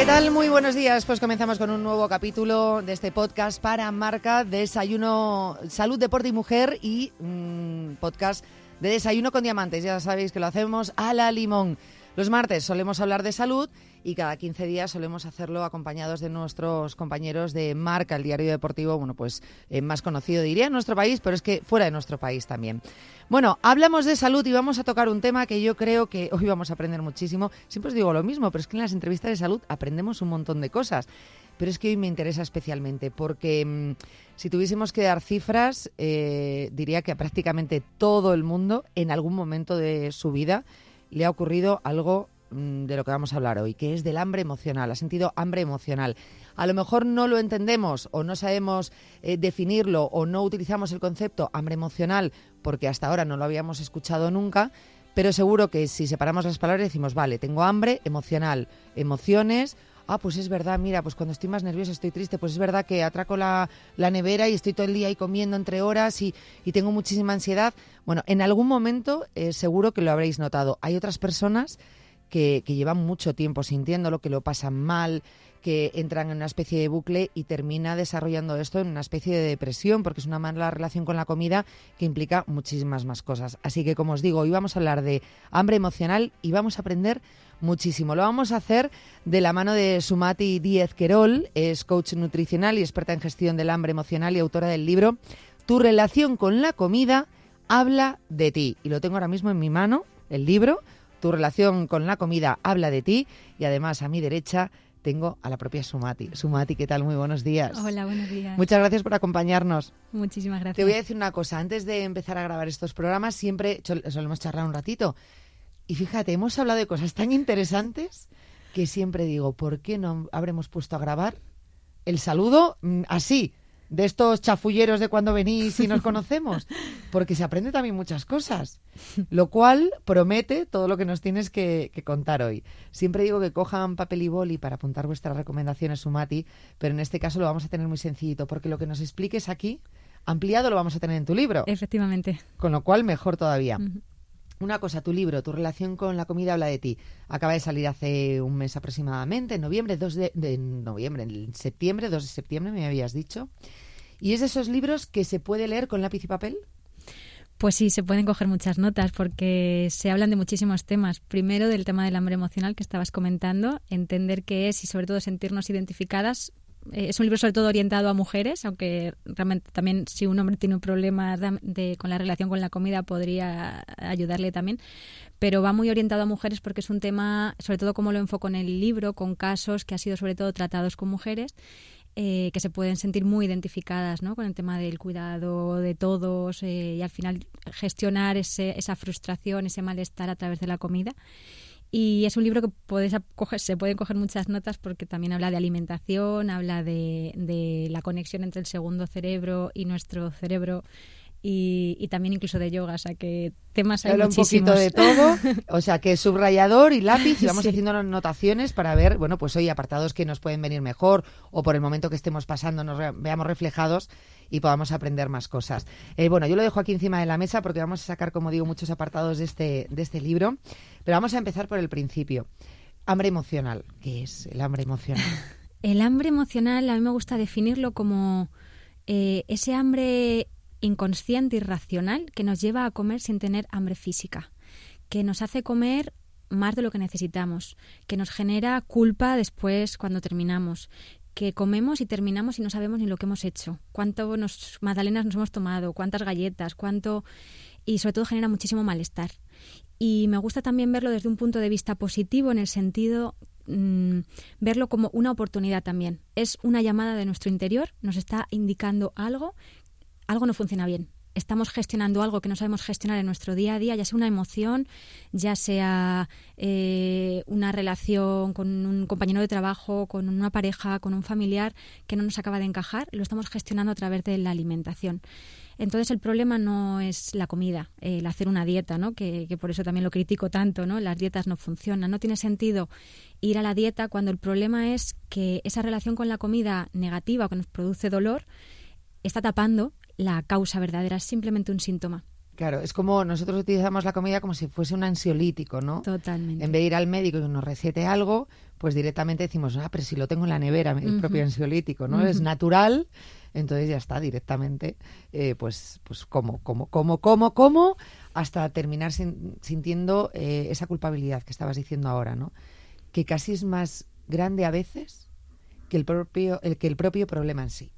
¿qué tal? Muy buenos días. Pues comenzamos con un nuevo capítulo de este podcast para marca Desayuno Salud, Deporte y Mujer y mm, podcast de Desayuno con Diamantes. Ya sabéis que lo hacemos a la limón. Los martes solemos hablar de salud y cada 15 días solemos hacerlo acompañados de nuestros compañeros de Marca, el diario deportivo, bueno, pues eh, más conocido diría en nuestro país, pero es que fuera de nuestro país también. Bueno, hablamos de salud y vamos a tocar un tema que yo creo que hoy vamos a aprender muchísimo. Siempre os digo lo mismo, pero es que en las entrevistas de salud aprendemos un montón de cosas. Pero es que hoy me interesa especialmente porque mm, si tuviésemos que dar cifras, eh, diría que a prácticamente todo el mundo en algún momento de su vida le ha ocurrido algo de lo que vamos a hablar hoy, que es del hambre emocional, ha sentido hambre emocional. A lo mejor no lo entendemos o no sabemos eh, definirlo o no utilizamos el concepto hambre emocional porque hasta ahora no lo habíamos escuchado nunca, pero seguro que si separamos las palabras decimos, vale, tengo hambre emocional, emociones, ah, pues es verdad, mira, pues cuando estoy más nerviosa, estoy triste, pues es verdad que atraco la, nevera y estoy todo el día ahí comiendo entre horas y, tengo muchísima ansiedad. Bueno, en algún momento eh, seguro que lo habréis notado. Hay otras personas que, llevan mucho tiempo sintiéndolo, que lo pasan mal, que entran en una especie de bucle y termina desarrollando esto en una especie de depresión, porque es una mala relación con la comida que implica muchísimas más cosas. Así que, como os digo, hoy vamos a hablar de hambre emocional y vamos a aprender muchísimo. Lo vamos a hacer de la mano de Sumati Díez Querol, es coach nutricional y experta en gestión del hambre emocional y autora del libro Tu relación con la comida habla de ti. Y lo tengo ahora mismo en mi mano, el libro. Tu relación con la comida habla de ti y además a mi derecha tengo a la propia Sumati. Sumati, ¿qué tal? Muy buenos días. Hola, buenos días. Muchas gracias por acompañarnos. Muchísimas gracias. Te voy a decir una cosa, antes de empezar a grabar estos programas siempre solemos charlar un ratito. Y fíjate, hemos hablado de cosas tan interesantes que siempre digo, ¿por qué no habremos puesto a grabar el saludo mm, así? De estos chafulleros de cuando venís y nos conocemos, porque se aprende también muchas cosas, lo cual promete todo lo que nos tienes que, contar hoy. Siempre digo que cojan papel y boli para apuntar vuestras recomendaciones, Sumati, pero en este caso lo vamos a tener muy sencillito, porque lo que nos expliques aquí, ampliado lo vamos a tener en tu libro. Efectivamente. Con lo cual, mejor todavía. Una cosa, tu libro, tu relación con la comida habla de ti. Acaba de salir hace un mes aproximadamente, en noviembre, 2 de, noviembre, en septiembre, 2 de septiembre me habías dicho. ¿Y es de esos libros que se puede leer con lápiz y papel? Pues sí, se pueden coger muchas notas porque se hablan de muchísimos temas. Primero del tema del hambre emocional que estabas comentando, entender qué es y sobre todo sentirnos identificadas es un libro sobre todo orientado a mujeres, aunque realmente también si un hombre tiene un problema de, con la relación con la comida podría ayudarle también, pero va muy orientado a mujeres porque es un tema, sobre todo como lo enfoco en el libro, con casos que ha sido sobre todo tratados con mujeres. Eh, que se pueden sentir muy identificadas ¿no? con el tema del cuidado de todos eh, y al final gestionar ese, esa frustración, ese malestar a través de la comida. Y es un libro que puedes se pueden coger muchas notas porque también habla de alimentación, habla de, de la conexión entre el segundo cerebro y nuestro cerebro y, también incluso de yoga, o sea que temas hay Habla un poquito de todo, o sea que subrayador y lápiz y vamos haciendo las anotaciones para ver, bueno, pues hoy apartados que nos pueden venir mejor o por el momento que estemos pasando nos veamos reflejados y podamos aprender más cosas. Eh, bueno, yo lo dejo aquí encima de la mesa porque vamos a sacar, como digo, muchos apartados de este, de este libro, pero vamos a empezar por el principio. Hambre emocional, ¿qué es el hambre emocional? El hambre emocional a mí me gusta definirlo como eh, ese hambre inconsciente y racional que nos lleva a comer sin tener hambre física, que nos hace comer más de lo que necesitamos, que nos genera culpa después cuando terminamos, que comemos y terminamos y no sabemos ni lo que hemos hecho, cuánto nos, magdalenas nos hemos tomado, cuántas galletas, cuánto y sobre todo genera muchísimo malestar. Y me gusta también verlo desde un punto de vista positivo en el sentido mm, verlo como una oportunidad también. Es una llamada de nuestro interior, nos está indicando algo algo no funciona bien. Estamos gestionando algo que no sabemos gestionar en nuestro día a día, ya sea una emoción, ya sea eh, una relación con un compañero de trabajo, con una pareja, con un familiar que no nos acaba de encajar, lo estamos gestionando a través de la alimentación. Entonces el problema no es la comida, el hacer una dieta, ¿no? Que, que, por eso también lo critico tanto, ¿no? Las dietas no funcionan. No tiene sentido ir a la dieta cuando el problema es que esa relación con la comida negativa que nos produce dolor está tapando la causa verdadera, es simplemente un síntoma. Claro, es como nosotros utilizamos la comida como si fuese un ansiolítico, ¿no? Totalmente. En vez de ir al médico y nos recete algo, pues directamente decimos, ah, pero si lo tengo en la nevera, el propio ansiolítico, ¿no? Es natural, entonces ya está directamente, eh, pues, pues como, como, como, como, como, hasta terminar sintiendo eh, esa culpabilidad que estabas diciendo ahora, ¿no? Que casi es más grande a veces que el propio, el, que el propio problema en sí.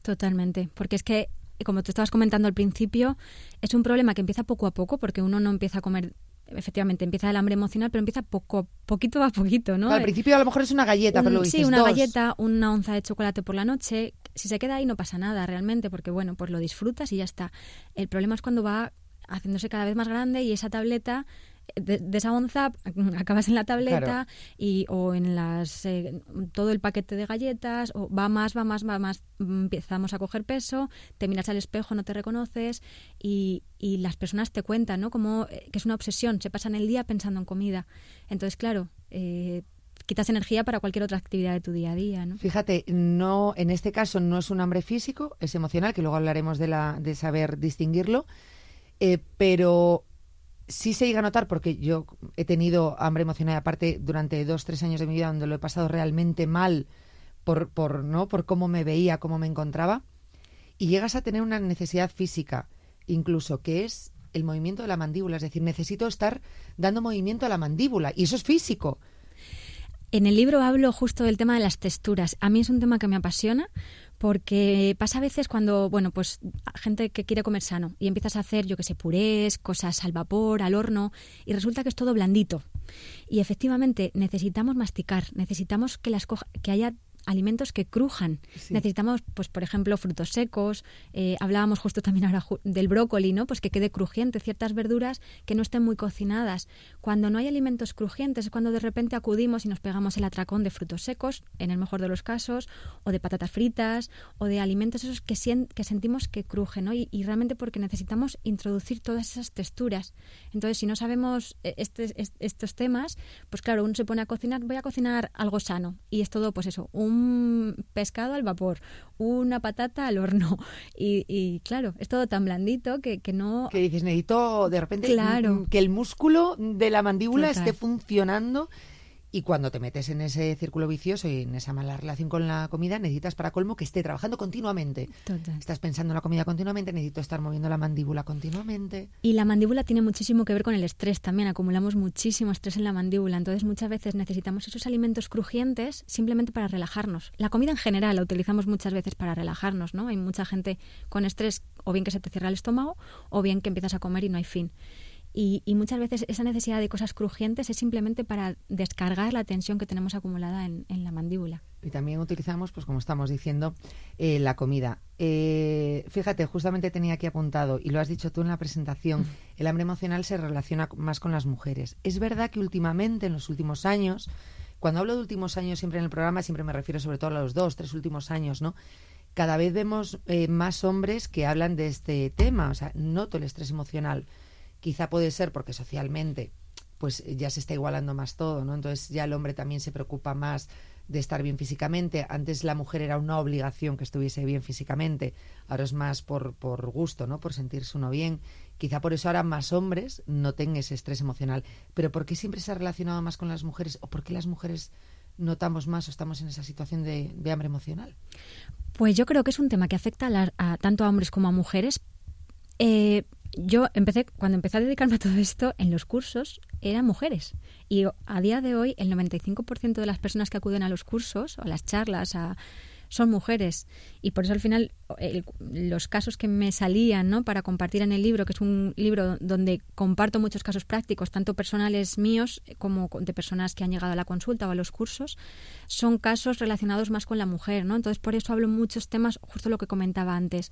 Totalmente, porque es que como tú estabas comentando al principio, es un problema que empieza poco a poco, porque uno no empieza a comer efectivamente empieza el hambre emocional, pero empieza poco, poquito a poquito, ¿no? al principio a lo mejor es una galleta, pero lo Sí, una galleta, una onza de chocolate por la noche. Si se queda ahí no pasa nada realmente, porque bueno, pues lo disfrutas y ya está. El problema es cuando va haciéndose cada vez más grande y esa tableta de, esa onza acabas en la tableta y o en las eh, todo el paquete de galletas o va más va más va más empezamos a coger peso te miras al espejo no te reconoces y, y las personas te cuentan no como eh, que es una obsesión se pasan el día pensando en comida. Entonces claro eh, quitas energía para cualquier otra actividad de tu día a día, ¿no? Fíjate, no, en este caso no es un hambre físico, es emocional, que luego hablaremos de la, de saber distinguirlo, pero sí se llega a notar, porque yo he tenido hambre emocional, aparte durante dos, tres años de mi vida donde lo he pasado realmente mal por, por, ¿no? por cómo me veía, cómo me encontraba, y llegas a tener una necesidad física, incluso, que es el movimiento de la mandíbula, es decir, necesito estar dando movimiento a la mandíbula, y eso es físico. En el libro hablo justo del tema de las texturas. A mí es un tema que me apasiona porque pasa a veces cuando, bueno, pues gente que quiere comer sano y empiezas a hacer, yo que sé, purés, cosas al vapor, al horno, y resulta que es todo blandito. Y efectivamente necesitamos masticar, necesitamos que, las que haya alimentos que crujan. Necesitamos, pues, por ejemplo, frutos secos. Eh, hablábamos justo también ahora del brócoli, ¿no? Pues que quede crujiente, ciertas verduras que no estén muy cocinadas. Cuando no hay alimentos crujientes es cuando de repente acudimos y nos pegamos el atracón de frutos secos, en el mejor de los casos, o de patatas fritas, o de alimentos esos que, que sentimos que crujen, ¿no? Y, realmente porque necesitamos introducir todas esas texturas. Entonces, si no sabemos eh, este, estos temas, pues claro, uno se pone a cocinar, voy a cocinar algo sano. Y es todo, pues eso, un un pescado al vapor, una patata al horno. Y, claro, es todo tan blandito que, que, no... Que dices, necesito de repente claro. que el músculo de la mandíbula esté funcionando y cuando te metes en ese círculo vicioso y en esa mala relación con la comida, necesitas para colmo que esté trabajando continuamente. Estás pensando en la comida continuamente, necesito estar moviendo la mandíbula continuamente. Y la mandíbula tiene muchísimo que ver con el estrés también. Acumulamos muchísimo estrés en la mandíbula. Entonces muchas veces necesitamos esos alimentos crujientes simplemente para relajarnos. La comida en general la utilizamos muchas veces para relajarnos, ¿no? Hay mucha gente con estrés o bien que se te cierra el estómago o bien que empiezas a comer y no hay fin. Y, muchas veces esa necesidad de cosas crujientes es simplemente para descargar la tensión que tenemos acumulada en, la mandíbula. Y también utilizamos, pues como estamos diciendo, eh, la comida. Eh, fíjate, justamente tenía aquí apuntado, y lo has dicho tú en la presentación, el hambre emocional se relaciona más con las mujeres. Es verdad que últimamente, en los últimos años, cuando hablo de últimos años siempre en el programa, siempre me refiero sobre todo a los dos, tres últimos años, ¿no? Cada vez vemos eh, más hombres que hablan de este tema, o sea, noto el estrés emocional Quizá puede ser porque socialmente pues ya se está igualando más todo, ¿no? Entonces ya el hombre también se preocupa más de estar bien físicamente. Antes la mujer era una obligación que estuviese bien físicamente, ahora es más por, por gusto, ¿no? Por sentirse uno bien. Quizá por eso ahora más hombres no tengan ese estrés emocional. Pero ¿por qué siempre se ha relacionado más con las mujeres? ¿O por qué las mujeres notamos más o estamos en esa situación de, hambre emocional? Pues yo creo que es un tema que afecta a, tanto a hombres como a mujeres. Eh, yo empecé, cuando empecé a dedicarme a todo esto, en los cursos eran mujeres. Y a día de hoy, el 95% de las personas que acuden a los cursos o a las charlas son mujeres. Y por eso al final los casos que me salían ¿no? para compartir en el libro, que es un libro donde comparto muchos casos prácticos, tanto personales míos como de personas que han llegado a la consulta o a los cursos, son casos relacionados más con la mujer. ¿no? Entonces por eso hablo muchos temas, justo lo que comentaba antes.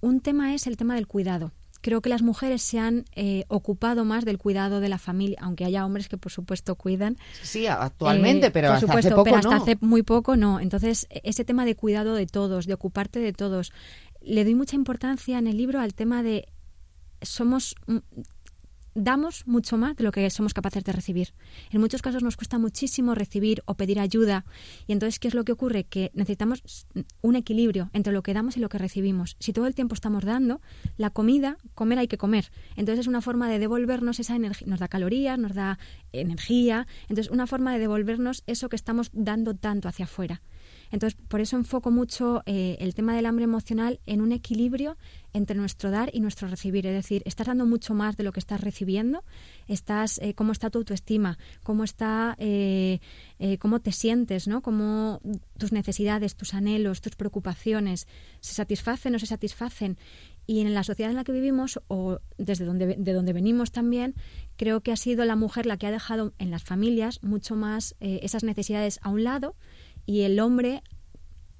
Un tema es el tema del cuidado creo que las mujeres se han eh, ocupado más del cuidado de la familia, aunque haya hombres que por supuesto cuidan. Sí, actualmente, eh, pero hasta hace poco pero hasta hace muy poco no. Entonces, ese tema de cuidado de todos, de ocuparte de todos, le doy mucha importancia en el libro al tema de somos damos mucho más de lo que somos capaces de recibir. En muchos casos nos cuesta muchísimo recibir o pedir ayuda y entonces ¿qué es lo que ocurre? Que necesitamos un equilibrio entre lo que damos y lo que recibimos. Si todo el tiempo estamos dando, la comida, comer hay que comer. Entonces es una forma de devolvernos esa energía, nos da calorías, nos da energía, entonces una forma de devolvernos eso que estamos dando tanto hacia afuera. Entonces, por eso enfoco mucho eh, el tema del hambre emocional en un equilibrio entre nuestro dar y nuestro recibir. Es decir, estás dando mucho más de lo que estás recibiendo, estás, eh, cómo está tu autoestima, cómo está, eh, cómo te sientes, ¿no? Cómo tus necesidades, tus anhelos, tus preocupaciones se satisfacen o se satisfacen. Y en la sociedad en la que vivimos, o desde donde, de donde venimos también, creo que ha sido la mujer la que ha dejado en las familias mucho más esas necesidades a un lado y el hombre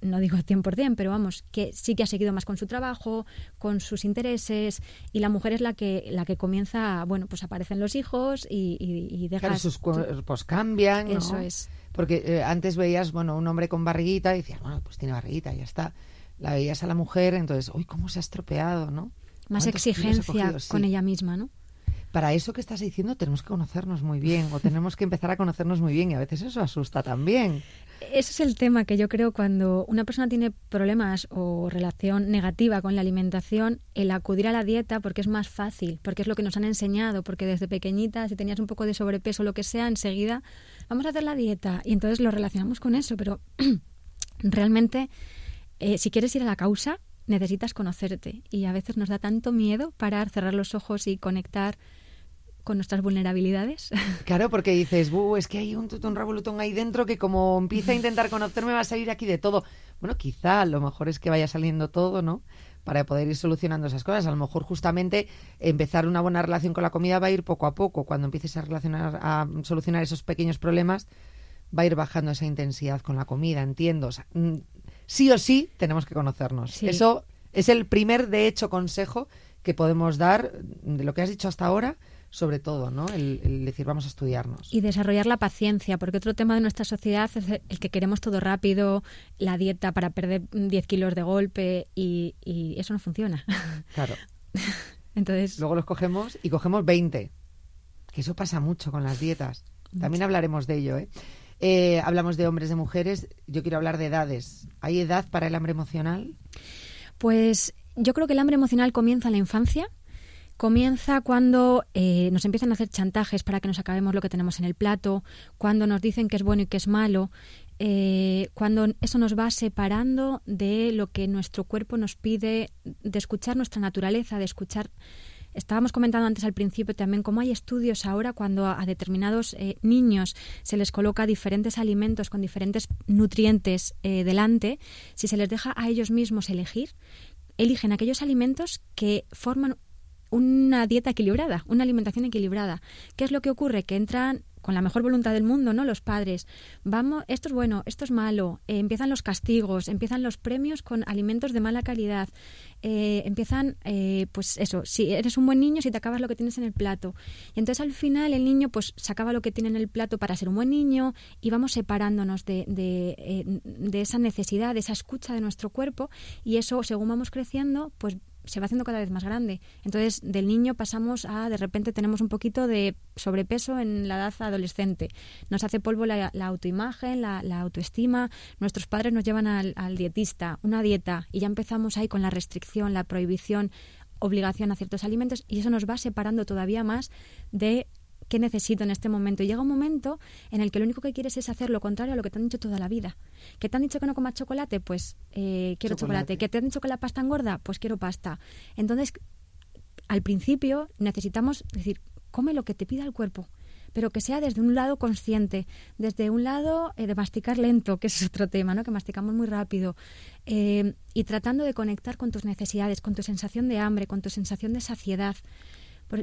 no digo 100%, pero vamos, que sí que ha seguido más con su trabajo, con sus intereses, y la mujer es la que la que comienza, bueno, pues aparecen los hijos y, y, deja... sus cuerpos cambian, ¿no? Eso es. Porque eh, antes veías, bueno, un hombre con barriguita y decías, bueno, pues tiene barriguita, ya está. La veías a la mujer, entonces, uy, cómo se ha estropeado, ¿no? Más exigencia con ella misma, ¿no? para eso que estás diciendo tenemos que conocernos muy bien o tenemos que empezar a conocernos muy bien y a veces eso asusta también. Ese es el tema que yo creo cuando una persona tiene problemas o relación negativa con la alimentación, el acudir a la dieta porque es más fácil, porque es lo que nos han enseñado, porque desde pequeñita si tenías un poco de sobrepeso o lo que sea, enseguida vamos a hacer la dieta y entonces lo relacionamos con eso, pero realmente eh, si quieres ir a la causa necesitas conocerte. Y a veces nos da tanto miedo parar, cerrar los ojos y conectar con nuestras vulnerabilidades. Claro, porque dices, es que hay un tutón revolutón ahí dentro que como empieza a intentar conocerme va a salir aquí de todo. Bueno, quizá lo mejor es que vaya saliendo todo, ¿no? Para poder ir solucionando esas cosas. A lo mejor justamente empezar una buena relación con la comida va a ir poco a poco. Cuando empieces a relacionar, a solucionar esos pequeños problemas, va a ir bajando esa intensidad con la comida, entiendo. Mm, sí o sí tenemos que conocernos. Eso es el primer, de hecho, consejo que podemos dar de lo que has dicho hasta ahora sobre todo, ¿no? El, decir vamos a estudiarnos. Y desarrollar la paciencia, porque otro tema de nuestra sociedad es el que queremos todo rápido, la dieta para perder 10 kilos de golpe y, eso no funciona. Claro. Entonces... Luego los cogemos y cogemos 20, que eso pasa mucho con las dietas. También hablaremos de ello, ¿eh? ¿eh? Hablamos de hombres, de mujeres. Yo quiero hablar de edades. ¿Hay edad para el hambre emocional? Pues yo creo que el hambre emocional comienza en la infancia Comienza cuando eh, nos empiezan a hacer chantajes para que nos acabemos lo que tenemos en el plato, cuando nos dicen que es bueno y que es malo, eh, cuando eso nos va separando de lo que nuestro cuerpo nos pide, de escuchar nuestra naturaleza, de escuchar Estábamos comentando antes al principio también cómo hay estudios ahora cuando a, determinados eh, niños se les coloca diferentes alimentos con diferentes nutrientes delante, si se les deja a ellos mismos elegir, eligen aquellos alimentos que forman una dieta equilibrada, una alimentación equilibrada. ¿Qué es lo que ocurre? Que entran con la mejor voluntad del mundo, ¿no? Los padres. Vamos, esto es bueno, esto es malo. Eh, empiezan los castigos, empiezan los premios con alimentos de mala calidad. Eh, empiezan, eh, pues eso, si eres un buen niño, si te acabas lo que tienes en el plato. Y entonces al final el niño, pues se acaba lo que tiene en el plato para ser un buen niño y vamos separándonos de, de, de esa necesidad, de esa escucha de nuestro cuerpo y eso, según vamos creciendo, pues se va haciendo cada vez más grande. Entonces, del niño pasamos a, de repente, tenemos un poquito de sobrepeso en la edad adolescente. Nos hace polvo la, autoimagen, la, autoestima. Nuestros padres nos llevan al, al dietista, una dieta, y ya empezamos ahí con la restricción, la prohibición, obligación a ciertos alimentos, y eso nos va separando todavía más de qué necesito en este momento. Y llega un momento en el que lo único que quieres es hacer lo contrario a lo que te han dicho toda la vida. ¿Que te han dicho que no comas chocolate? Pues eh, quiero chocolate. ¿Que te han dicho que la pasta engorda? Pues quiero pasta. Entonces, al principio necesitamos decir, come lo que te pida el cuerpo pero que sea desde un lado consciente, desde un lado eh, de masticar lento, que es otro tema, ¿no? que masticamos muy rápido, eh, y tratando de conectar con tus necesidades, con tu sensación de hambre, con tu sensación de saciedad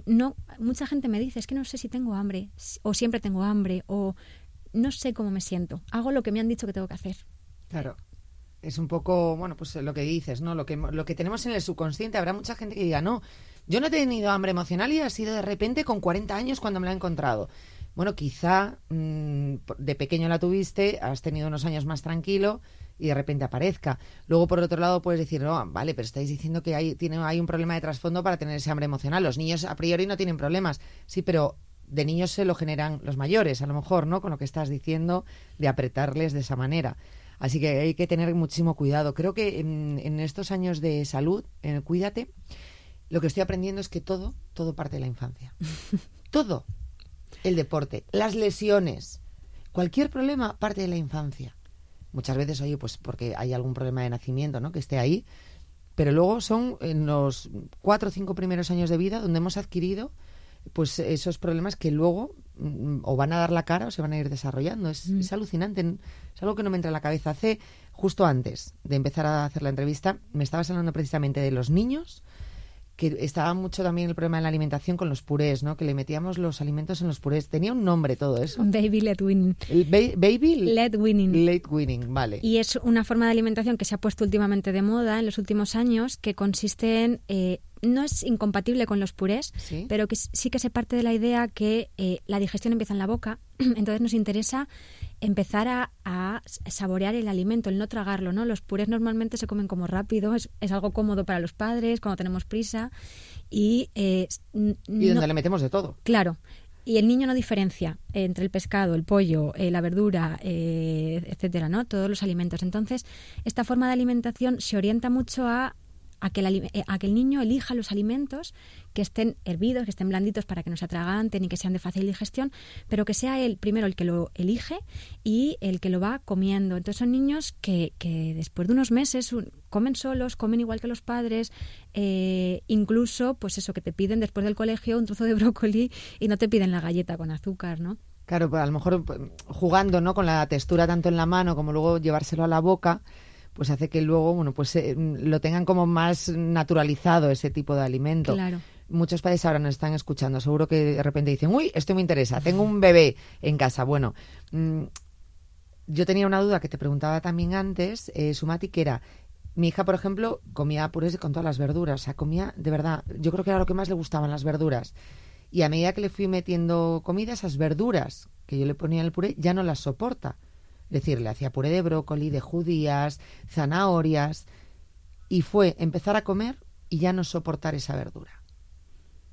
no, mucha gente me dice, es que no sé si tengo hambre, o siempre tengo hambre, o no sé cómo me siento. Hago lo que me han dicho que tengo que hacer. Claro. Es un poco, bueno, pues lo que dices, ¿no? Lo que, lo que tenemos en el subconsciente. Habrá mucha gente que diga, no, yo no he tenido hambre emocional y ha sido de repente con 40 años cuando me la he encontrado. Bueno, quizá mm, de pequeño la tuviste, has tenido unos años más tranquilo y de repente aparezca. Luego, por otro lado, puedes decir, no, vale, pero estáis diciendo que hay, tiene, hay un problema de trasfondo para tener ese hambre emocional. Los niños a priori no tienen problemas. Sí, pero de niños se lo generan los mayores, a lo mejor, ¿no? Con lo que estás diciendo de apretarles de esa manera. Así que hay que tener muchísimo cuidado. Creo que en, estos años de salud, en el Cuídate, lo que estoy aprendiendo es que todo, todo parte de la infancia. todo. El deporte, las lesiones, cualquier problema parte de la infancia. Muchas veces, oye, pues porque hay algún problema de nacimiento, ¿no? Que esté ahí. Pero luego son en los cuatro o cinco primeros años de vida donde hemos adquirido pues esos problemas que luego mm, o van a dar la cara o se van a ir desarrollando. Es, mm. es, alucinante, es algo que no me entra en la cabeza. Hace, justo antes de empezar a hacer la entrevista, me estabas hablando precisamente de los niños que estaba mucho también el problema de la alimentación con los purés, ¿no? Que le metíamos los alimentos en los purés. Tenía un nombre todo eso. Baby led winning. baby led winning. Led winning, vale. Y es una forma de alimentación que se ha puesto últimamente de moda en los últimos años, que consiste en eh, no es incompatible con los purés, pero que sí que se parte de la idea que eh, la digestión empieza en la boca, entonces nos interesa empezar a, saborear el alimento, el no tragarlo, ¿no? Los purés normalmente se comen como rápido, es, algo cómodo para los padres cuando tenemos prisa y... Eh, y donde le metemos de todo. Claro. Y el niño no diferencia entre el pescado, el pollo, eh, la verdura, etcétera, ¿no? Todos los alimentos. Entonces, esta forma de alimentación se orienta mucho a a que, eh, a que, el niño elija los alimentos que estén hervidos, que estén blanditos para que no se atraganten y que sean de fácil digestión, pero que sea él primero el que lo elige y el que lo va comiendo. Entonces son niños que, que después de unos meses comen solos, comen igual que los padres, eh, incluso pues eso que te piden después del colegio un trozo de brócoli y no te piden la galleta con azúcar, ¿no? Claro, pues a lo mejor pues, jugando ¿no? con la textura tanto en la mano como luego llevárselo a la boca, pues hace que luego, bueno, pues eh, lo tengan como más naturalizado ese tipo de alimento. Claro. Muchos padres ahora nos están escuchando, seguro que de repente dicen, uy, esto me interesa, tengo un bebé en casa. Bueno, mm, yo tenía una duda que te preguntaba también antes, eh, Sumati, que era, mi hija, por ejemplo, comía purés con todas las verduras, o sea, comía, de verdad, yo creo que era lo que más le gustaban las verduras. Y a medida que le fui metiendo comida, esas verduras que yo le ponía en el puré ya no las soporta. Es decir, le hacía puré de brócoli, de judías, zanahorias, y fue empezar a comer y ya no soportar esa verdura.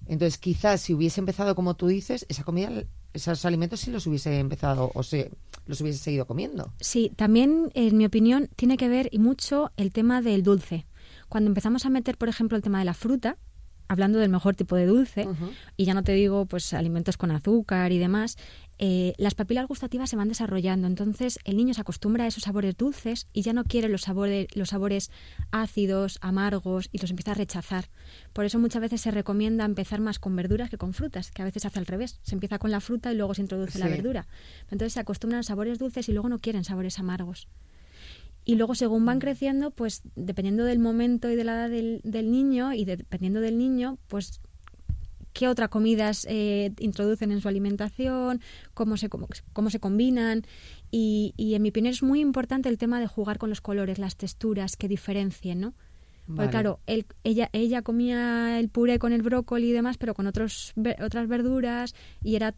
Entonces, quizás si hubiese empezado como tú dices, esa comida, esos alimentos sí los hubiese empezado o se los hubiese seguido comiendo. Sí, también, en mi opinión, tiene que ver y mucho el tema del dulce. Cuando empezamos a meter, por ejemplo, el tema de la fruta, hablando del mejor tipo de dulce, y ya no te digo pues alimentos con azúcar y demás, eh, las papilas gustativas se van desarrollando. Entonces el niño se acostumbra a esos sabores dulces y ya no quiere los sabores, los sabores ácidos, amargos y los empieza a rechazar. Por eso muchas veces se recomienda empezar más con verduras que con frutas, que a veces hace al revés. Se empieza con la fruta y luego se introduce la verdura. Entonces se acostumbran a sabores dulces y luego no quieren sabores amargos. Y luego, según van creciendo, pues dependiendo del momento y de la edad del, del niño y dependiendo del niño, pues qué otras comidas eh, introducen en su alimentación, cómo se, cómo, se combinan. Y, en mi opinión es muy importante el tema de jugar con los colores, las texturas que diferencien, ¿no? Porque claro, ella, ella comía el puré con el brócoli y demás, pero con otros, otras verduras y era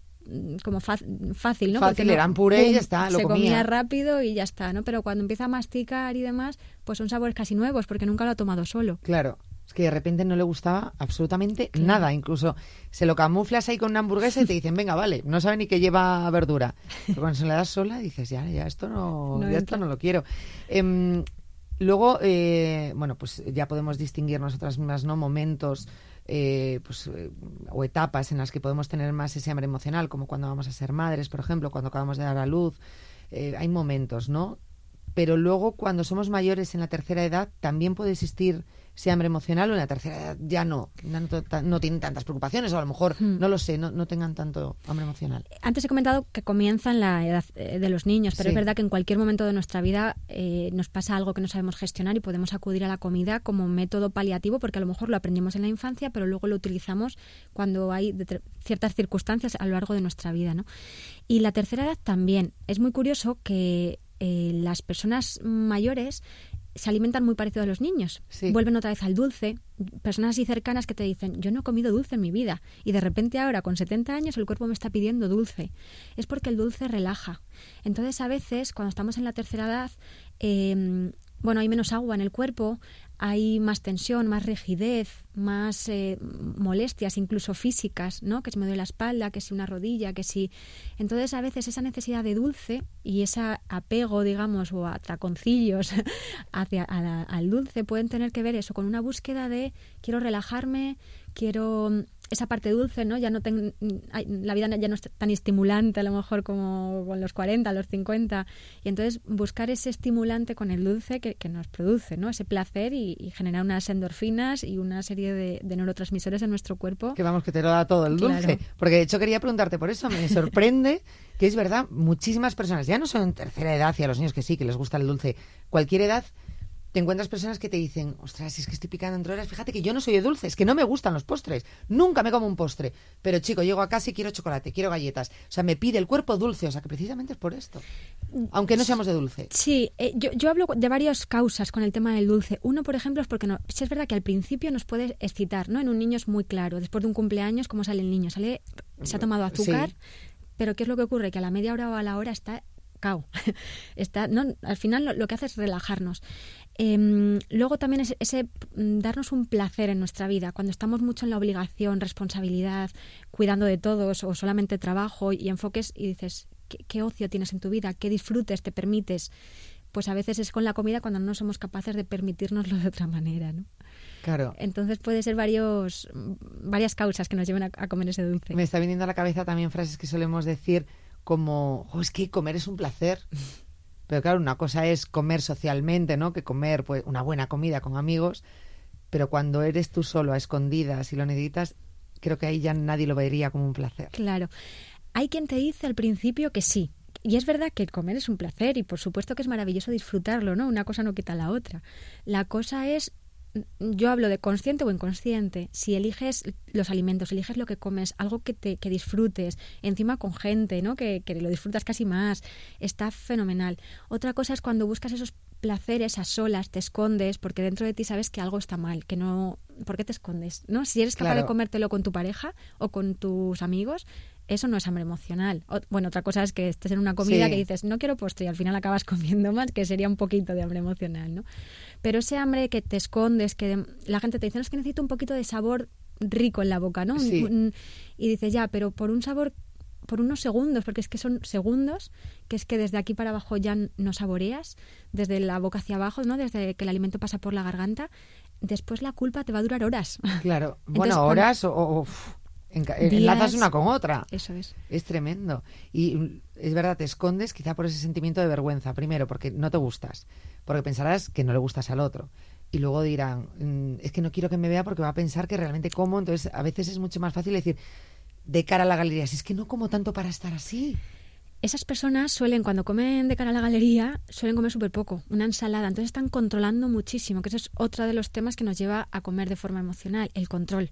como fácil, ¿no? Fácil, eran puré y ya está, lo se comía rápido y ya está, ¿no? Pero cuando empieza a masticar y demás, pues son sabores casi nuevos porque nunca lo ha tomado solo. Claro. Es que de repente no le gustaba absolutamente nada. Incluso se lo camuflas ahí con una hamburguesa y te dicen, venga, vale, no sabe ni que lleva verdura. Pero cuando se le das sola dices, ya, ya, esto no, ya esto no lo quiero. Em, luego, eh, bueno, pues ya podemos distinguir nosotras mismas, ¿no? Momentos eh, pues, eh, o etapas en las que podemos tener más ese hambre emocional, como cuando vamos a ser madres, por ejemplo, cuando acabamos de dar a luz. hay momentos, ¿no? Pero luego, cuando somos mayores en la tercera edad, también puede existir ese hambre emocional o en la tercera edad ya no, no, tienen tantas preocupaciones o a lo mejor, hmm. no lo sé, no, tengan tanto hambre emocional. Antes he comentado que comienza en la edad eh, de los niños, pero es verdad que en cualquier momento de nuestra vida eh, nos pasa algo que no sabemos gestionar y podemos acudir a la comida como método paliativo porque a lo mejor lo aprendimos en la infancia, pero luego lo utilizamos cuando hay ciertas circunstancias a lo largo de nuestra vida. ¿no? Y la tercera edad también. Es muy curioso que eh, las personas mayores se alimentan muy parecido a los niños. Vuelven otra vez al dulce. Personas así cercanas que te dicen, yo no he comido dulce en mi vida. Y de repente ahora, con 70 años, el cuerpo me está pidiendo dulce. Es porque el dulce relaja. Entonces, a veces, cuando estamos en la tercera edad, eh, bueno, hay menos agua en el cuerpo, hay más tensión, más rigidez, más eh, molestias, incluso físicas, ¿no? Que si me duele la espalda, que si una rodilla, que si... Entonces, a veces esa necesidad de dulce y ese apego, digamos, o atraconcillos hacia al dulce pueden tener que ver eso con una búsqueda de quiero relajarme, quiero esa parte dulce, ¿no? Ya no ten, la vida ya no es tan estimulante a lo mejor como con los 40, los 50. Y entonces buscar ese estimulante con el dulce que, nos produce, ¿no? Ese placer y, generar unas endorfinas y una serie de, neurotransmisores en nuestro cuerpo. Que vamos, que te lo da todo el dulce. Porque de hecho quería preguntarte por eso. Me sorprende que es verdad, muchísimas personas, ya no son en tercera edad y a los niños que sí, que les gusta el dulce, cualquier edad te encuentras personas que te dicen, ostras, si es que estoy picando entre horas, fíjate que yo no soy de dulce, es que no me gustan los postres, nunca me como un postre, pero chico, llego a casa y quiero chocolate, quiero galletas, o sea, me pide el cuerpo dulce, o sea, que precisamente es por esto, aunque no seamos de dulce. Sí, eh, yo, yo, hablo de varias causas con el tema del dulce. Uno, por ejemplo, es porque no, es verdad que al principio nos puede excitar, ¿no? En un niño es muy claro, después de un cumpleaños, ¿cómo sale el niño? Sale, se ha tomado azúcar, pero ¿qué es lo que ocurre? Que a la media hora o a la hora está cao. Está, no, al final lo, que hace es relajarnos. Em, luego también es ese mm, darnos un placer en nuestra vida, cuando estamos mucho en la obligación, responsabilidad, cuidando de todos o solamente trabajo y enfoques y dices, ¿qué, ocio tienes en tu vida? ¿Qué disfrutes te permites? Pues a veces es con la comida cuando no somos capaces de permitirnoslo de otra manera, ¿no? Claro. Entonces puede ser varios, varias causas que nos lleven a, comer ese dulce. Me está viniendo a la cabeza también frases que solemos decir como, es que comer es un placer. Pero claro, una cosa es comer socialmente, ¿no? Que comer pues una buena comida con amigos, pero cuando eres tú solo a escondidas y lo necesitas, creo que ahí ya nadie lo vería como un placer. Claro. Hay quien te dice al principio que sí. Y es verdad que comer es un placer y por supuesto que es maravilloso disfrutarlo, ¿no? Una cosa no quita la otra. La cosa es yo hablo de consciente o inconsciente. Si eliges los alimentos, eliges lo que comes, algo que te que disfrutes, encima con gente, ¿no? Que, que lo disfrutas casi más, está fenomenal. Otra cosa es cuando buscas esos placeres a solas, te escondes porque dentro de ti sabes que algo está mal, que no... ¿Por qué te escondes? ¿No? Si eres capaz de comértelo con tu pareja o con tus amigos, eso no es hambre emocional. bueno, otra cosa es que estés en una comida que dices, no quiero postre y al final acabas comiendo más, que sería un poquito de hambre emocional, ¿no? Pero ese hambre que te escondes, que la gente te dice, no, es que necesito un poquito de sabor rico en la boca, ¿no? y dices, ya, pero por un sabor por unos segundos, porque es que son segundos, que es que desde aquí para abajo ya no saboreas, desde la boca hacia abajo, ¿no? Desde que el alimento pasa por la garganta, después la culpa te va a durar horas. Claro, bueno, horas o, enlazas una con otra. Eso es. Es tremendo. Y es verdad, te escondes quizá por ese sentimiento de vergüenza, primero porque no te gustas, porque pensarás que no le gustas al otro. Y luego dirán, mm, es que no quiero que me vea porque va a pensar que realmente como, entonces a veces es mucho más fácil decir, de cara a la galería. Si es que no como tanto para estar así. Esas personas suelen, cuando comen de cara a la galería, suelen comer súper poco, una ensalada. Entonces están controlando muchísimo, que eso es otro de los temas que nos lleva a comer de forma emocional, el control.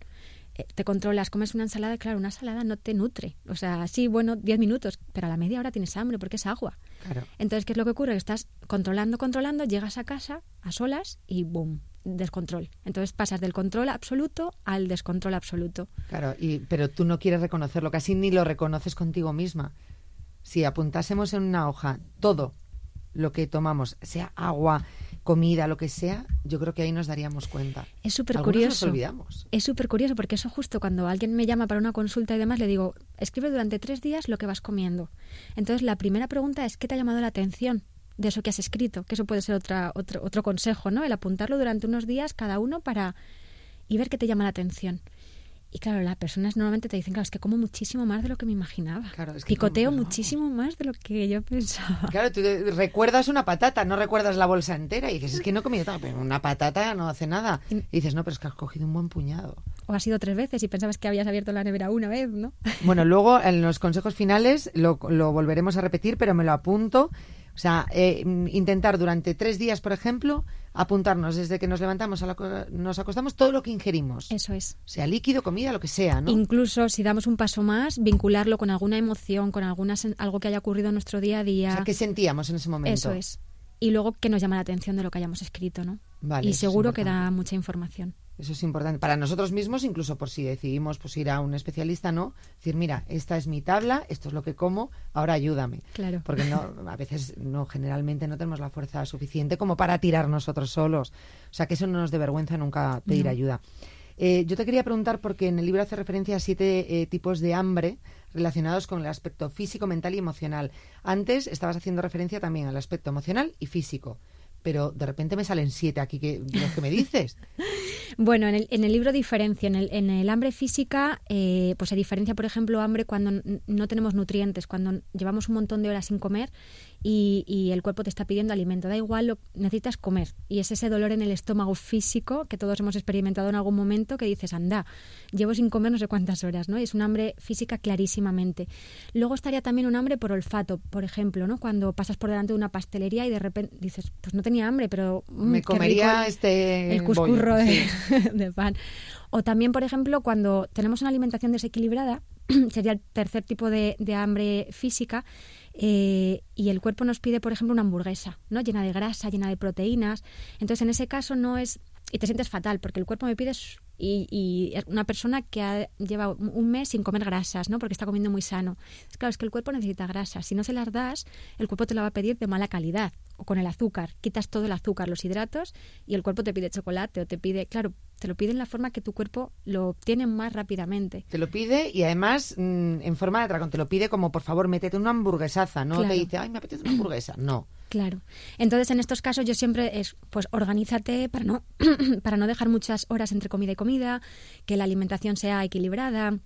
Eh, te controlas, comes una ensalada, claro, una ensalada no te nutre. O sea, sí, bueno, 10 minutos, pero a la media hora tienes hambre porque es agua. Entonces, ¿qué es lo que ocurre? estás controlando, controlando, llegas a casa a solas y boom, descontrol. Entonces pasas del control absoluto al descontrol absoluto. Claro, y, pero tú no quieres reconocerlo, casi ni lo reconoces contigo misma. Si apuntásemos en una hoja todo lo que tomamos, sea agua, comida, lo que sea, yo creo que ahí nos daríamos cuenta. Es súper curioso. Nos olvidamos. Es súper curioso porque eso justo cuando alguien me llama para una consulta y demás, le digo, escribe durante tres días lo que vas comiendo. Entonces la primera pregunta es, ¿qué te ha llamado la atención? de eso que has escrito, que eso puede ser otra, otro, otro consejo, ¿no? El apuntarlo durante unos días cada uno para y ver qué te llama la atención. Y claro, las personas normalmente te dicen, claro, es que como muchísimo más de lo que me imaginaba. Claro, es que Picoteo muchísimo más de lo que yo pensaba. Claro, tú recuerdas una patata, no recuerdas la bolsa entera. Y dices, es que no he comido todo, pero una patata no hace nada. Y dices, no, pero es que has cogido un buen puñado. O has ido tres veces y pensabas que habías abierto la nevera una vez, ¿no? Bueno, luego en los consejos finales lo, lo volveremos a repetir, pero me lo apunto o sea, eh, intentar durante tres días, por ejemplo, apuntarnos desde que nos levantamos a la, nos acostamos todo lo que ingerimos. Eso es. Sea líquido, comida, lo que sea, ¿no? Incluso si damos un paso más, vincularlo con alguna emoción, con alguna, algo que haya ocurrido en nuestro día a día. O sea, ¿qué sentíamos en ese momento? Eso es. y luego que nos llama la atención de lo que hayamos escrito, ¿no? y seguro que da mucha información. Eso es importante para nosotros mismos, incluso por si decidimos pues, ir a un especialista, ¿no? Decir, mira, esta es mi tabla, esto es lo que como, ahora ayúdame. Claro. Porque no, a veces no, generalmente no tenemos la fuerza suficiente como para tirar nosotros solos. O sea que eso no nos dé vergüenza nunca pedir ayuda. Eh, yo te quería preguntar, porque en el libro hace referencia a siete eh, tipos de hambre relacionados con el aspecto físico, mental y emocional. Antes estabas haciendo referencia también al aspecto emocional y físico pero de repente me salen siete aquí que, me dices. bueno, en el, en el, libro diferencia. En el, en el hambre física, eh, pues se diferencia, por ejemplo, hambre cuando no tenemos nutrientes, cuando llevamos un montón de horas sin comer y, el cuerpo te está pidiendo alimento. Da igual, lo, necesitas comer. Y es ese dolor en el estómago físico que todos hemos experimentado en algún momento que dices, anda, llevo sin comer no sé cuántas horas, ¿no? es un hambre física clarísimamente. Luego estaría también un hambre por olfato, por ejemplo, ¿no? Cuando pasas por delante de una pastelería y de repente dices, pues no tenía hambre, pero... Mm, Me comería el, este... El cuscurro de pan. O también, por ejemplo, cuando tenemos una alimentación desequilibrada, sería el tercer tipo de, hambre física, eh, y el cuerpo nos pide, por ejemplo, una hamburguesa, ¿no? Llena de grasa, llena de proteínas. Entonces, en ese caso no es... Y te sientes fatal, porque el cuerpo me pide y, y, una persona que ha, lleva un mes sin comer grasas, ¿no? Porque está comiendo muy sano. Es claro, es que el cuerpo necesita grasas. Si no se las das, el cuerpo te la va a pedir de mala calidad. O con el azúcar. Quitas todo el azúcar, los hidratos, y el cuerpo te pide chocolate o te pide, claro, te lo pide en la forma que tu cuerpo lo obtiene más rápidamente. Te lo pide y además mm, en forma de atracón. Te lo pide como, por favor, métete una hamburguesaza. No te dice, ay, me apetece una hamburguesa. No. Claro. Entonces, en estos casos yo siempre es, pues, organízate para no, para no dejar muchas horas entre comida y comida, que la alimentación sea equilibrada,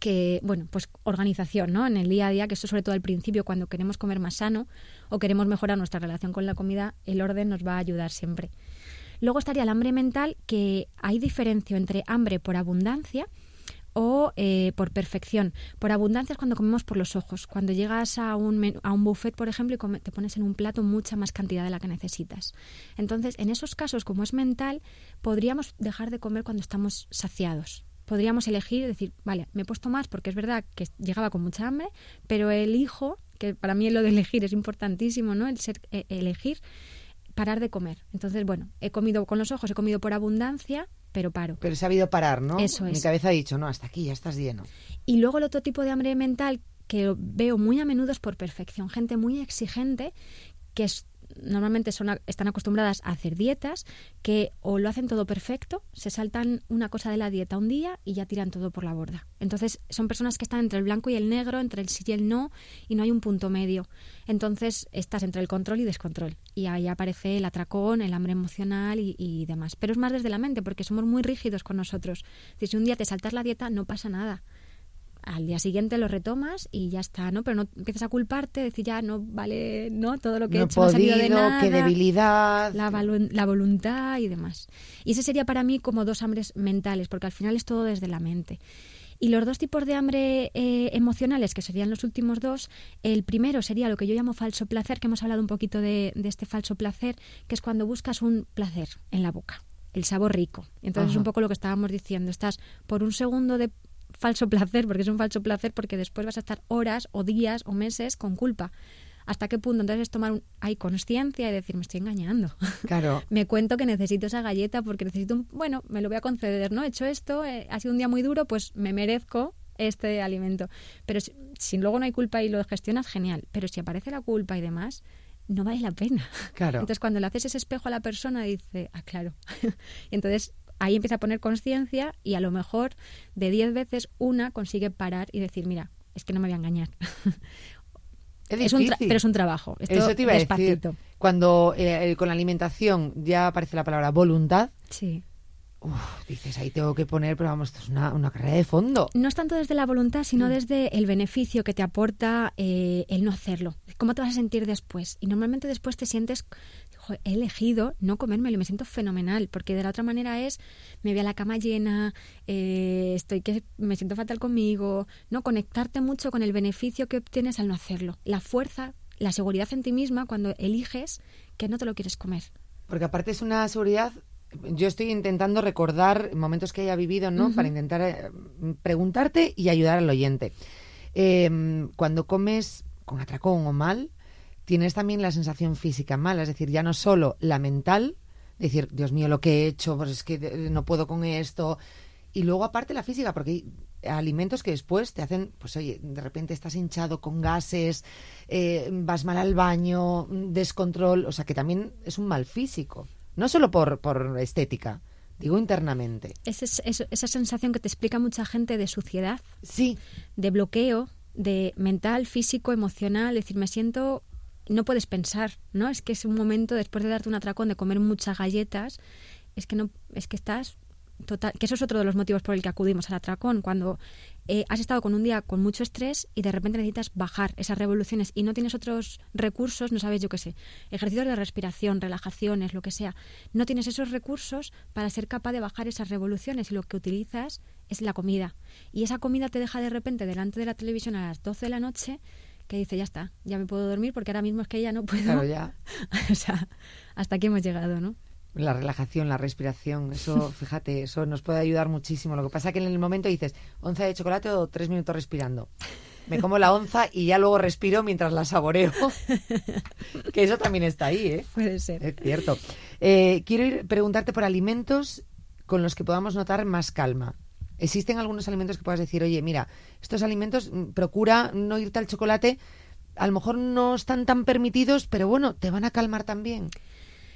que, bueno, pues organización, ¿no? En el día a día, que eso sobre todo al principio, cuando queremos comer más sano o queremos mejorar nuestra relación con la comida, el orden nos va a ayudar siempre. Luego estaría el hambre mental, que hay diferencia entre hambre por abundancia, o eh, por perfección. Por abundancia es cuando comemos por los ojos. Cuando llegas a un, a un buffet, por ejemplo, y te pones en un plato mucha más cantidad de la que necesitas. Entonces, en esos casos, como es mental, podríamos dejar de comer cuando estamos saciados. Podríamos elegir, decir, vale, me he puesto más porque es verdad que llegaba con mucha hambre, pero elijo, que para mí lo de elegir es importantísimo, ¿no? El ser, e, elegir parar de comer. Entonces, bueno, he comido con los ojos, he comido por abundancia, pero paro. Pero he sabido parar, ¿no? Eso es. Mi cabeza ha dicho, no, hasta aquí, ya estás lleno. Y luego el otro tipo de hambre mental que veo muy a menudo es por perfección. Gente muy exigente que es normalmente son, están acostumbradas a hacer dietas que o lo hacen todo perfecto, se saltan una cosa de la dieta un día y ya tiran todo por la borda. Entonces son personas que están entre el blanco y el negro, entre el sí y el no, y no hay un punto medio. Entonces estás entre el control y descontrol. Y ahí aparece el atracón, el hambre emocional y, demás. Pero es más desde la mente, porque somos muy rígidos con nosotros. Si un día te saltas la dieta, no pasa nada al día siguiente lo retomas y ya está, ¿no? Pero no empiezas a culparte, decir ya no vale, ¿no? Todo lo que he hecho no ha salido de nada. qué debilidad. La, la, voluntad y demás. Y ese sería para mí como dos hambres mentales, porque al final es todo desde la mente. Y los dos tipos de hambre eh, emocionales, que serían los últimos dos, el primero sería lo que yo llamo falso placer, que hemos hablado un poquito de, este falso placer, que es cuando buscas un placer en la boca el sabor rico. Entonces es un poco lo que estábamos diciendo. Estás por un segundo de falso placer, porque es un falso placer, porque después vas a estar horas o días o meses con culpa. ¿Hasta qué punto? Entonces es tomar un, hay conciencia y decir, me estoy engañando. Claro. me cuento que necesito esa galleta porque necesito un, bueno, me lo voy a conceder, ¿no? He hecho esto, eh, ha sido un día muy duro, pues me merezco este alimento. Pero si, luego no hay culpa y lo gestionas, genial. Pero si aparece la culpa y demás, no vale la pena. Claro. Entonces cuando le haces ese espejo a la persona, dice, ah, claro. y entonces ahí empieza a poner conciencia y a lo mejor de 10 veces una consigue parar y decir, mira, es que no me voy a engañar. Es, pero es un trabajo. Eso te iba a decir. Cuando eh, con la alimentación ya aparece la palabra voluntad. Sí. Uf, dices, ahí tengo que poner, pero vamos, esto es una, una, carrera de fondo. No es tanto desde la voluntad, sino mm. desde el beneficio que te aporta eh, el no hacerlo. ¿Cómo te vas a sentir después? Y normalmente después te sientes, he elegido no comérmelo y me siento fenomenal, porque de la otra manera es, me voy a la cama llena, eh, estoy que me siento fatal conmigo, no conectarte mucho con el beneficio que obtienes al no hacerlo. La fuerza, la seguridad en ti misma cuando eliges que no te lo quieres comer. Porque aparte es una seguridad yo estoy intentando recordar momentos que haya vivido, ¿no? Para intentar eh, preguntarte y ayudar al oyente. Em, cuando comes con atracón o mal, tienes también la sensación física mala, es decir, ya no solo la mental, decir, Dios mío, lo que he hecho, pues es que eh, no puedo con esto, y luego aparte la física, porque hay alimentos que después te hacen, pues oye, de repente estás hinchado con gases, eh, vas mal al baño, descontrol, o sea que también es un mal físico, no solo por, por estética, digo internamente. Es, esa sensación que te explica mucha gente de suciedad, sí. de bloqueo, de mental, físico, emocional, es decir, me siento no puedes pensar, ¿no? Es que es un momento después de darte un atracón de comer muchas galletas, es que no es que estás total, que eso es otro de los motivos por el que acudimos al atracón, cuando eh, has estado con un día con mucho estrés y de repente necesitas bajar esas revoluciones y no tienes otros recursos, no sabes yo qué sé, ejercicios de respiración, relajaciones, lo que sea, no tienes esos recursos para ser capaz de bajar esas revoluciones y lo que utilizas es la comida. Y esa comida te deja de repente delante de la televisión a las 12 de la noche que dice, ya está, ya me puedo dormir porque ahora mismo es que ya no puedo. Claro, ya. o sea, hasta aquí hemos llegado, ¿no? La relajación, la respiración, eso, fíjate, eso nos puede ayudar muchísimo. Lo que pasa es que en el momento dices, onza de chocolate o tres minutos respirando. Me como la onza y ya luego respiro mientras la saboreo. que eso también está ahí, ¿eh? Puede ser. Es cierto. Eh, quiero ir, preguntarte por alimentos con los que podamos notar más calma. ¿Existen algunos alimentos que puedas decir, oye, mira, estos alimentos, mm, procura no irte al chocolate, a lo mejor no están tan permitidos, pero bueno, te van a calmar también?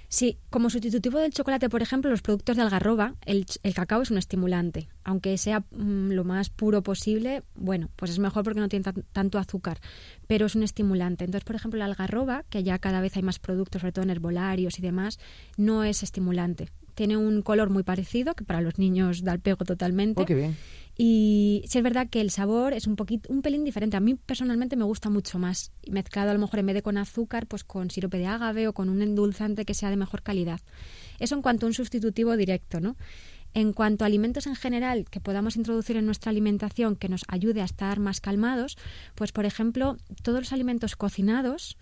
Sí, como sustitutivo del chocolate, por ejemplo, los productos de algarroba, el, cacao es un estimulante. Aunque sea mm, lo más puro posible, bueno, pues es mejor porque no tiene tanto azúcar, pero es un estimulante. Entonces, por ejemplo, la algarroba, que ya cada vez hay más productos, sobre todo en herbolarios y demás, no es estimulante tiene un color muy parecido, que para los niños da el pego totalmente. Oh, qué bien. Y sí es verdad que el sabor es un poquito, un pelín diferente. A mí personalmente me gusta mucho más. Mezclado a lo mejor en vez de con azúcar, pues con sirope de agave o con un endulzante que sea de mejor calidad. Eso en cuanto a un sustitutivo directo, ¿no? En cuanto a alimentos en general que podamos introducir en nuestra alimentación que nos ayude a estar más calmados, pues por ejemplo, todos los alimentos cocinados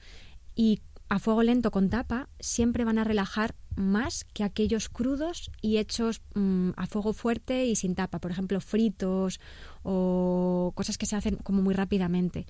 y a fuego lento con tapa siempre van a relajar más que aquellos crudos y hechos mm, a fuego fuerte y sin tapa, por ejemplo, fritos o cosas que se hacen como muy rápidamente.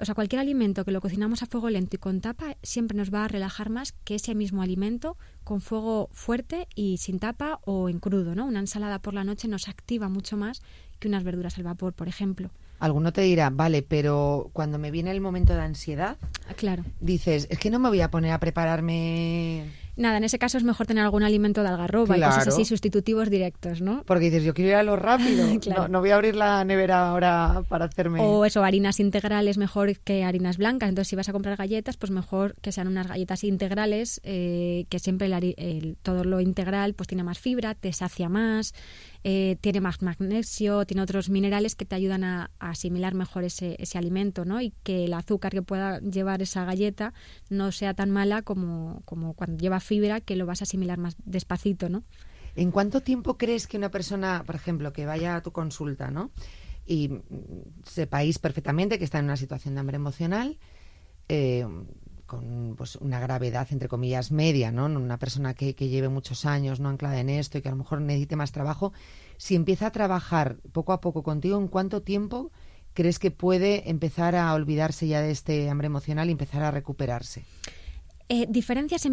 O sea, cualquier alimento que lo cocinamos a fuego lento y con tapa siempre nos va a relajar más que ese mismo alimento con fuego fuerte y sin tapa o en crudo, ¿no? Una ensalada por la noche nos activa mucho más que unas verduras al vapor, por ejemplo. Alguno te dirá, vale, pero cuando me viene el momento de ansiedad, ah, claro. dices, es que no me voy a poner a prepararme Nada, en ese caso es mejor tener algún alimento de algarroba y cosas así, sustitutivos directos, ¿no? Porque dices, yo quiero ir a lo rápido, no, voy a abrir la nevera ahora para hacerme... O eso, harinas integrales mejor que harinas blancas, entonces si vas a comprar galletas, pues mejor que sean unas galletas integrales, eh, que siempre el, todo lo integral pues tiene más fibra, te sacia más, eh, tiene más magnesio, tiene otros minerales que te ayudan a, asimilar mejor ese, ese, alimento, ¿no? Y que el azúcar que pueda llevar esa galleta no sea tan mala como, como cuando lleva fibra, que lo vas a asimilar más despacito, ¿no? ¿En cuánto tiempo crees que una persona, por ejemplo, que vaya a tu consulta, ¿no? Y sepáis perfectamente que está en una situación de hambre emocional, eh, con pues, una gravedad, entre comillas, media, ¿no? Una persona que, que, lleve muchos años no anclada en esto y que a lo mejor necesite más trabajo, si empieza a trabajar poco a poco contigo, ¿en cuánto tiempo crees que puede empezar a olvidarse ya de este hambre emocional y empezar a recuperarse? Eh, diferencias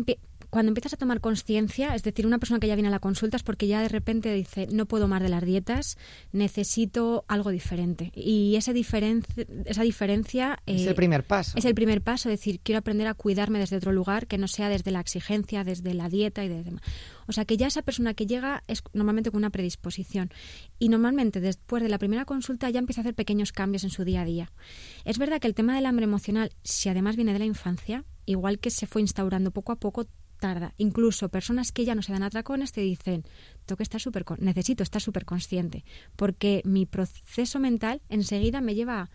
cuando empiezas a tomar conciencia, es decir, una persona que ya viene a la consulta es porque ya de repente dice, no puedo más de las dietas, necesito algo diferente. Y esa, esa diferencia... es el eh, primer paso. Es el primer paso, es decir, quiero aprender a cuidarme desde otro lugar, que no sea desde la exigencia, desde la dieta y de demás. O sea, que ya esa persona que llega es normalmente con una predisposición. Y normalmente después de la primera consulta ya empieza a hacer pequeños cambios en su día a día. Es verdad que el tema del hambre emocional, si además viene de la infancia, igual que se fue instaurando poco a poco, tarda. Incluso personas que ya no se dan atracones te dicen, tengo que estar super, necesito estar súper consciente, porque mi proceso mental enseguida me lleva a,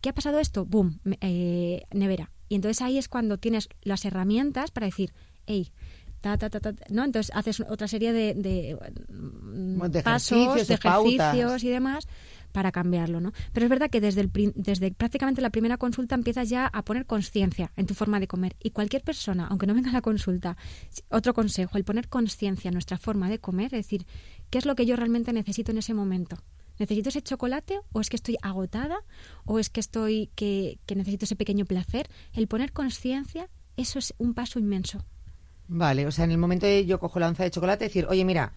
¿qué ha pasado esto? ¡Bum! Eh, nevera. Y entonces ahí es cuando tienes las herramientas para decir, hey, ta, ta, ta, ta, ¿no? Entonces haces otra serie de, de, pasos, de ejercicios y demás para cambiarlo, ¿no? Pero es verdad que desde, el, desde prácticamente la primera consulta empiezas ya a poner conciencia en tu forma de comer. Y cualquier persona, aunque no venga a la consulta, otro consejo, el poner conciencia en nuestra forma de comer, es decir, ¿qué es lo que yo realmente necesito en ese momento? ¿Necesito ese chocolate o es que estoy agotada o es que estoy que, que necesito ese pequeño placer? El poner conciencia, eso es un paso inmenso. Vale, o sea, en el momento de yo cojo la onza de chocolate, decir, oye, mira,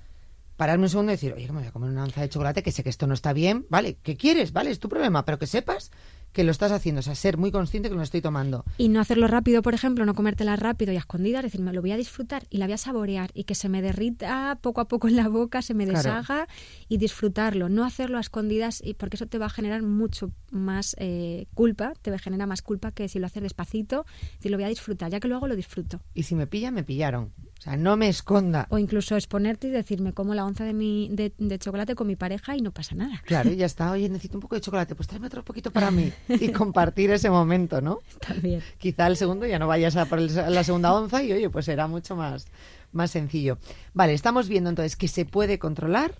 pararme un segundo y decir, oye, que me voy a comer una onza de chocolate, que sé que esto no está bien, vale, ¿qué quieres? Vale, es tu problema, pero que sepas que lo estás haciendo, o sea, ser muy consciente que lo estoy tomando. Y no hacerlo rápido, por ejemplo, no comértela rápido y a escondidas, decir, me lo voy a disfrutar y la voy a saborear y que se me derrita poco a poco en la boca, se me deshaga y disfrutarlo. No hacerlo a escondidas y porque eso te va a generar mucho más eh, culpa, te genera más culpa que si lo haces despacito, si lo voy a disfrutar, ya que luego lo disfruto. Y si me pillan, me pillaron. O sea, no me esconda. O incluso exponerte y decirme como la onza de, mi, de, chocolate con mi pareja y no pasa nada. Claro, y ya está. Oye, necesito un poco de chocolate. Pues tráeme otro poquito para mí. Y compartir ese momento, ¿no? También. Quizá el segundo ya no vayas a por la segunda onza y, oye, pues será mucho más, más sencillo. Vale, estamos viendo entonces que se puede controlar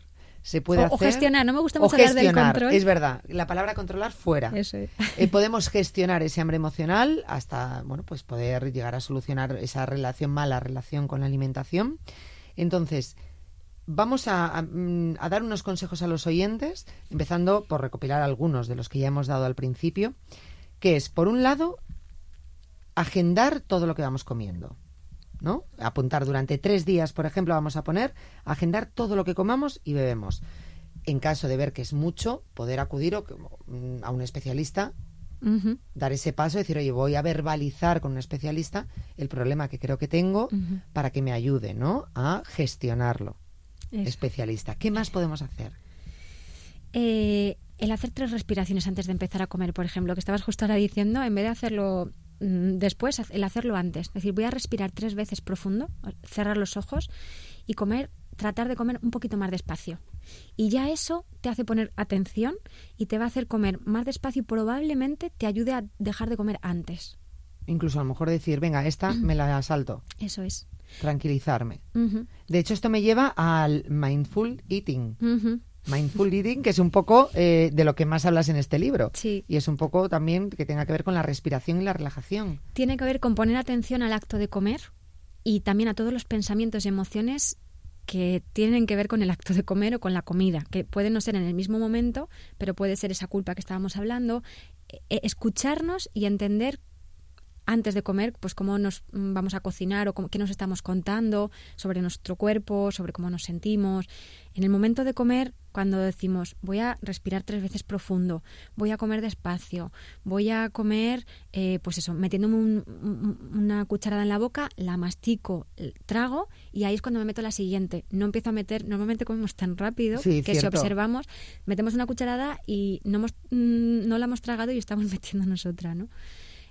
se puede o, hacer. gestionar, no me gusta mucho hablar del control. Es verdad, la palabra controlar fuera. Eso eh, podemos gestionar ese hambre emocional hasta, bueno, pues poder llegar a solucionar esa relación mala relación con la alimentación. Entonces, vamos a, mm, a, dar unos consejos a los oyentes, empezando por recopilar algunos de los que ya hemos dado al principio, que es, por un lado, agendar todo lo que vamos comiendo. ¿no? Apuntar durante tres días, por ejemplo, vamos a poner, agendar todo lo que comamos y bebemos. En caso de ver que es mucho, poder acudir mm, a un especialista, dar ese paso, decir, oye, voy a verbalizar con un especialista el problema que creo que tengo para que me ayude, ¿no? A gestionarlo. Especialista. ¿Qué más podemos hacer? Eh, el hacer tres respiraciones antes de empezar a comer, por ejemplo, que estabas justo ahora diciendo, en vez de hacerlo Mm, después el hacerlo antes. Es decir, voy a respirar tres veces profundo, cerrar los ojos y comer, tratar de comer un poquito más despacio. Y ya eso te hace poner atención y te va a hacer comer más despacio y probablemente te ayude a dejar de comer antes. Incluso a lo mejor decir, venga, esta me la salto. Eso es. Tranquilizarme. De hecho, esto me lleva al mindful eating. Mindful Eating, que es un poco eh, de lo que más hablas en este libro. Sí. Y es un poco también que tenga que ver con la respiración y la relajación. Tiene que ver con poner atención al acto de comer y también a todos los pensamientos y emociones que tienen que ver con el acto de comer o con la comida, que pueden no ser en el mismo momento, pero puede ser esa culpa que estábamos hablando, e, escucharnos y entender antes de comer, pues cómo nos mm, vamos a cocinar o qué nos estamos contando sobre nuestro cuerpo, sobre cómo nos sentimos. En el momento de comer, cuando decimos voy a respirar tres veces profundo, voy a comer despacio, voy a comer, eh, pues eso, metiéndome una cucharada en la boca, la mastico, trago y ahí es cuando me meto la siguiente. No empiezo a meter, normalmente comemos tan rápido que si observamos, metemos una cucharada y no, hemos, mm, no la hemos tragado y estamos metiéndonos otra, ¿no?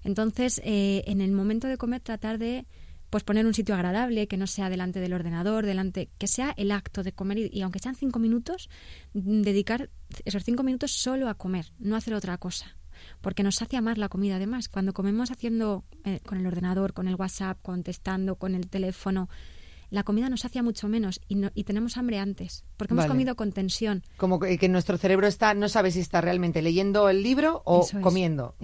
Entonces, eh, en el momento de comer, tratar de pues poner un sitio agradable, que no sea delante del ordenador, delante, que sea el acto de comer y, aunque sean cinco minutos, mm, dedicar esos cinco minutos solo a comer, no hacer otra cosa porque nos sacia más la comida además. Cuando comemos haciendo eh, con el ordenador, con el WhatsApp, contestando, con el teléfono, la comida nos sacia mucho menos y, y tenemos hambre antes, porque hemos comido con tensión. Como que, nuestro cerebro está, no sabe si está realmente leyendo el libro o comiendo.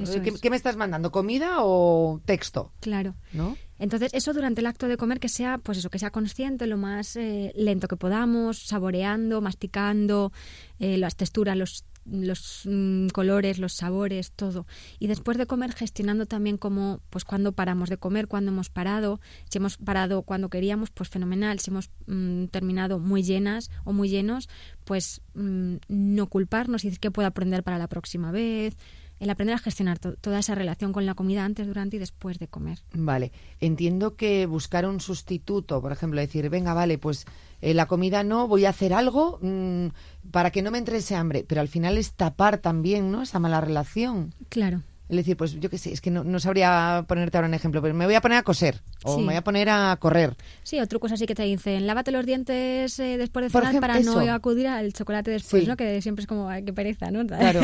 ¿Qué, me estás mandando? ¿Comida o texto? Claro. ¿No? Entonces, eso durante el acto de comer que sea, pues eso, que sea consciente, lo más eh, lento que podamos, saboreando, masticando, eh, las texturas, los los mm, colores, los sabores, todo. Y después de comer, gestionando también como, pues cuando paramos de comer, cuando hemos parado, si hemos parado cuando queríamos, pues fenomenal. Si hemos mm, terminado muy llenas o muy llenos, pues mm, no culparnos y decir que puedo aprender para la próxima vez el aprender a gestionar toda esa relación con la comida antes, durante y después de comer. Vale, entiendo que buscar un sustituto, por ejemplo, decir, venga, vale, pues eh, la comida no, voy a hacer algo mm, para que no me entre ese hambre, pero al final es tapar también, ¿no? Esa mala relación. Claro. Es decir, pues yo qué sé, es que no, sabría ponerte ahora un ejemplo, pero me voy a poner a coser o me voy a poner a correr. Sí, o trucos así que te dicen, lávate los dientes eh, después de cenar para no acudir al chocolate después, ¿no? Que siempre es como, ay, qué pereza, ¿no? Claro,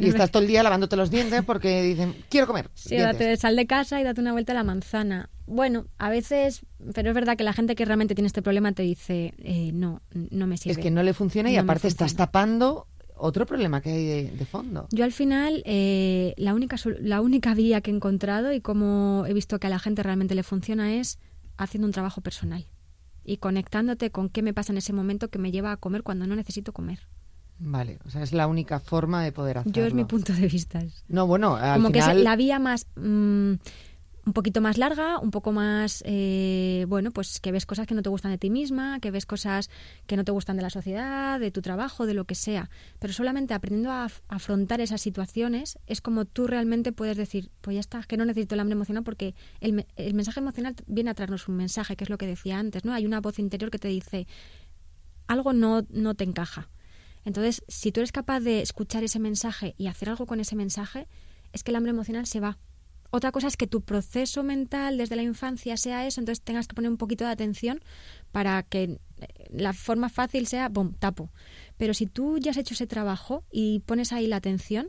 y estás todo el día lavándote los dientes porque dicen, quiero comer. Sí, date, sal de casa y date una vuelta a la manzana. Bueno, a veces, pero es verdad que la gente que realmente tiene este problema te dice, eh, no, no me sirve. Es que no le funciona y aparte estás tapando otro problema que hay de, fondo. Yo al final, eh, la, única, la única vía que he encontrado y como he visto que a la gente realmente le funciona es haciendo un trabajo personal y conectándote con qué me pasa en ese momento que me lleva a comer cuando no necesito comer. Vale, o sea, es la única forma de poder hacerlo. Yo es mi punto de vista. No, bueno, al Como que es la vía más... mm, un poquito más larga, un poco más, eh, bueno, pues que ves cosas que no te gustan de ti misma, que ves cosas que no te gustan de la sociedad, de tu trabajo, de lo que sea. Pero solamente aprendiendo a af- afrontar esas situaciones es como tú realmente puedes decir, pues ya está, es que no necesito el hambre emocional porque el, me- el mensaje emocional viene a traernos un mensaje, que es lo que decía antes, ¿no? Hay una voz interior que te dice, algo no, no te encaja. Entonces, si tú eres capaz de escuchar ese mensaje y hacer algo con ese mensaje, es que el hambre emocional se va. Otra cosa es que tu proceso mental desde la infancia sea eso, entonces tengas que poner un poquito de atención para que eh, la forma fácil sea, bom, tapo. Pero si tú ya has hecho ese trabajo y pones ahí la atención,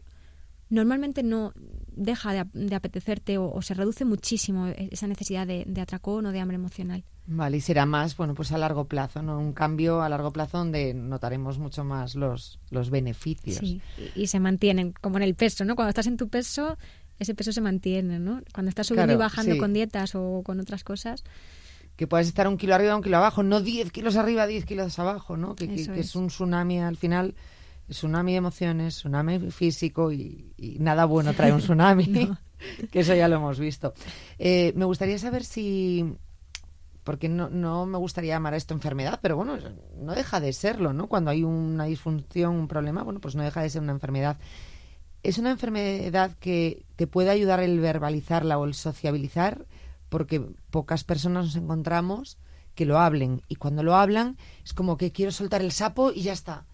normalmente no deja de, de apetecerte o, o se reduce muchísimo e- esa necesidad de, de atracón o de hambre emocional. Vale, y será más, bueno, pues a largo plazo, ¿no? Un cambio a largo plazo donde notaremos mucho más los, los beneficios. Sí, y, y se mantienen, como en el peso, ¿no? Cuando estás en tu peso, ese peso se mantiene, ¿no? Cuando estás subiendo Claro, y bajando sí. con dietas o con otras cosas, Que puedes estar un kilo arriba, un kilo abajo, no 10 kilos arriba, 10 kilos abajo, ¿no? Que, que- Eso que es es. un tsunami al final, tsunami de emociones, tsunami físico y, y nada bueno trae un tsunami, No. que eso ya lo hemos visto. Eh, me gustaría saber si, porque no, no me gustaría llamar a esto enfermedad, pero bueno, no deja de serlo, ¿no? Cuando hay una disfunción, un problema, bueno, pues no deja de ser una enfermedad. Es una enfermedad que te puede ayudar el verbalizarla o el sociabilizar, porque pocas personas nos encontramos que lo hablen. Y cuando lo hablan, es como que quiero soltar el sapo y ya está.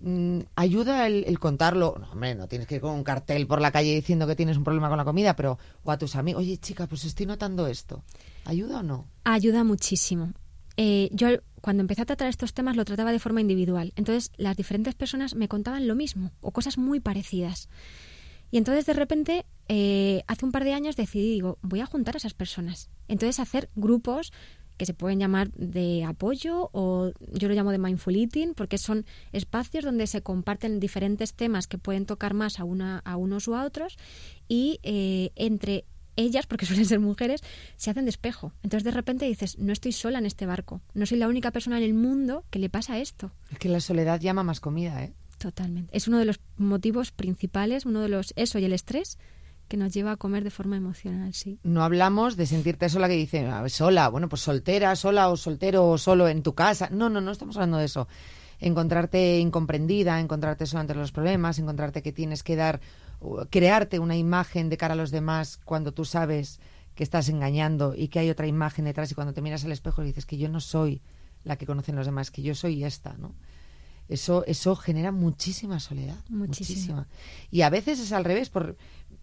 Mm, ayuda el, contarlo. No, hombre, no tienes que ir con un cartel por la calle diciendo que tienes un problema con la comida, pero o a tus amigos, oye chica, pues estoy notando esto. ¿Ayuda o no? ayuda muchísimo. Eh, yo cuando empecé a tratar estos temas lo trataba de forma individual. Entonces las diferentes personas me contaban lo mismo o cosas muy parecidas. Y entonces de repente, eh, hace un par de años decidí, digo, voy a juntar a esas personas. Entonces hacer grupos que se pueden llamar de apoyo o yo lo llamo de mindful eating porque son espacios donde se comparten diferentes temas que pueden tocar más a, una, a unos u a otros y eh, entre ellas, porque suelen ser mujeres, se hacen de. Entonces de repente dices, no estoy sola en este barco, no soy la única persona en el mundo que le pasa esto. Es que la soledad llama más comida, ¿eh? Totalmente. Es uno de los motivos principales, uno de los, eso y el estrés, que nos lleva a comer de forma emocional, sí. No hablamos de sentirte sola que dice, "Ah, sola, bueno, pues soltera, sola o soltero o solo en tu casa. No, no, no estamos hablando de eso. Encontrarte incomprendida, encontrarte sola ante los problemas, encontrarte que tienes que dar, crearte una imagen de cara a los demás cuando tú sabes que estás engañando y que hay otra imagen detrás y cuando te miras al espejo y dices que yo no soy la que conocen los demás, que yo soy esta, ¿no? Eso, eso genera muchísima soledad. Muchísima. Muchísima. Y a veces es al revés. Por,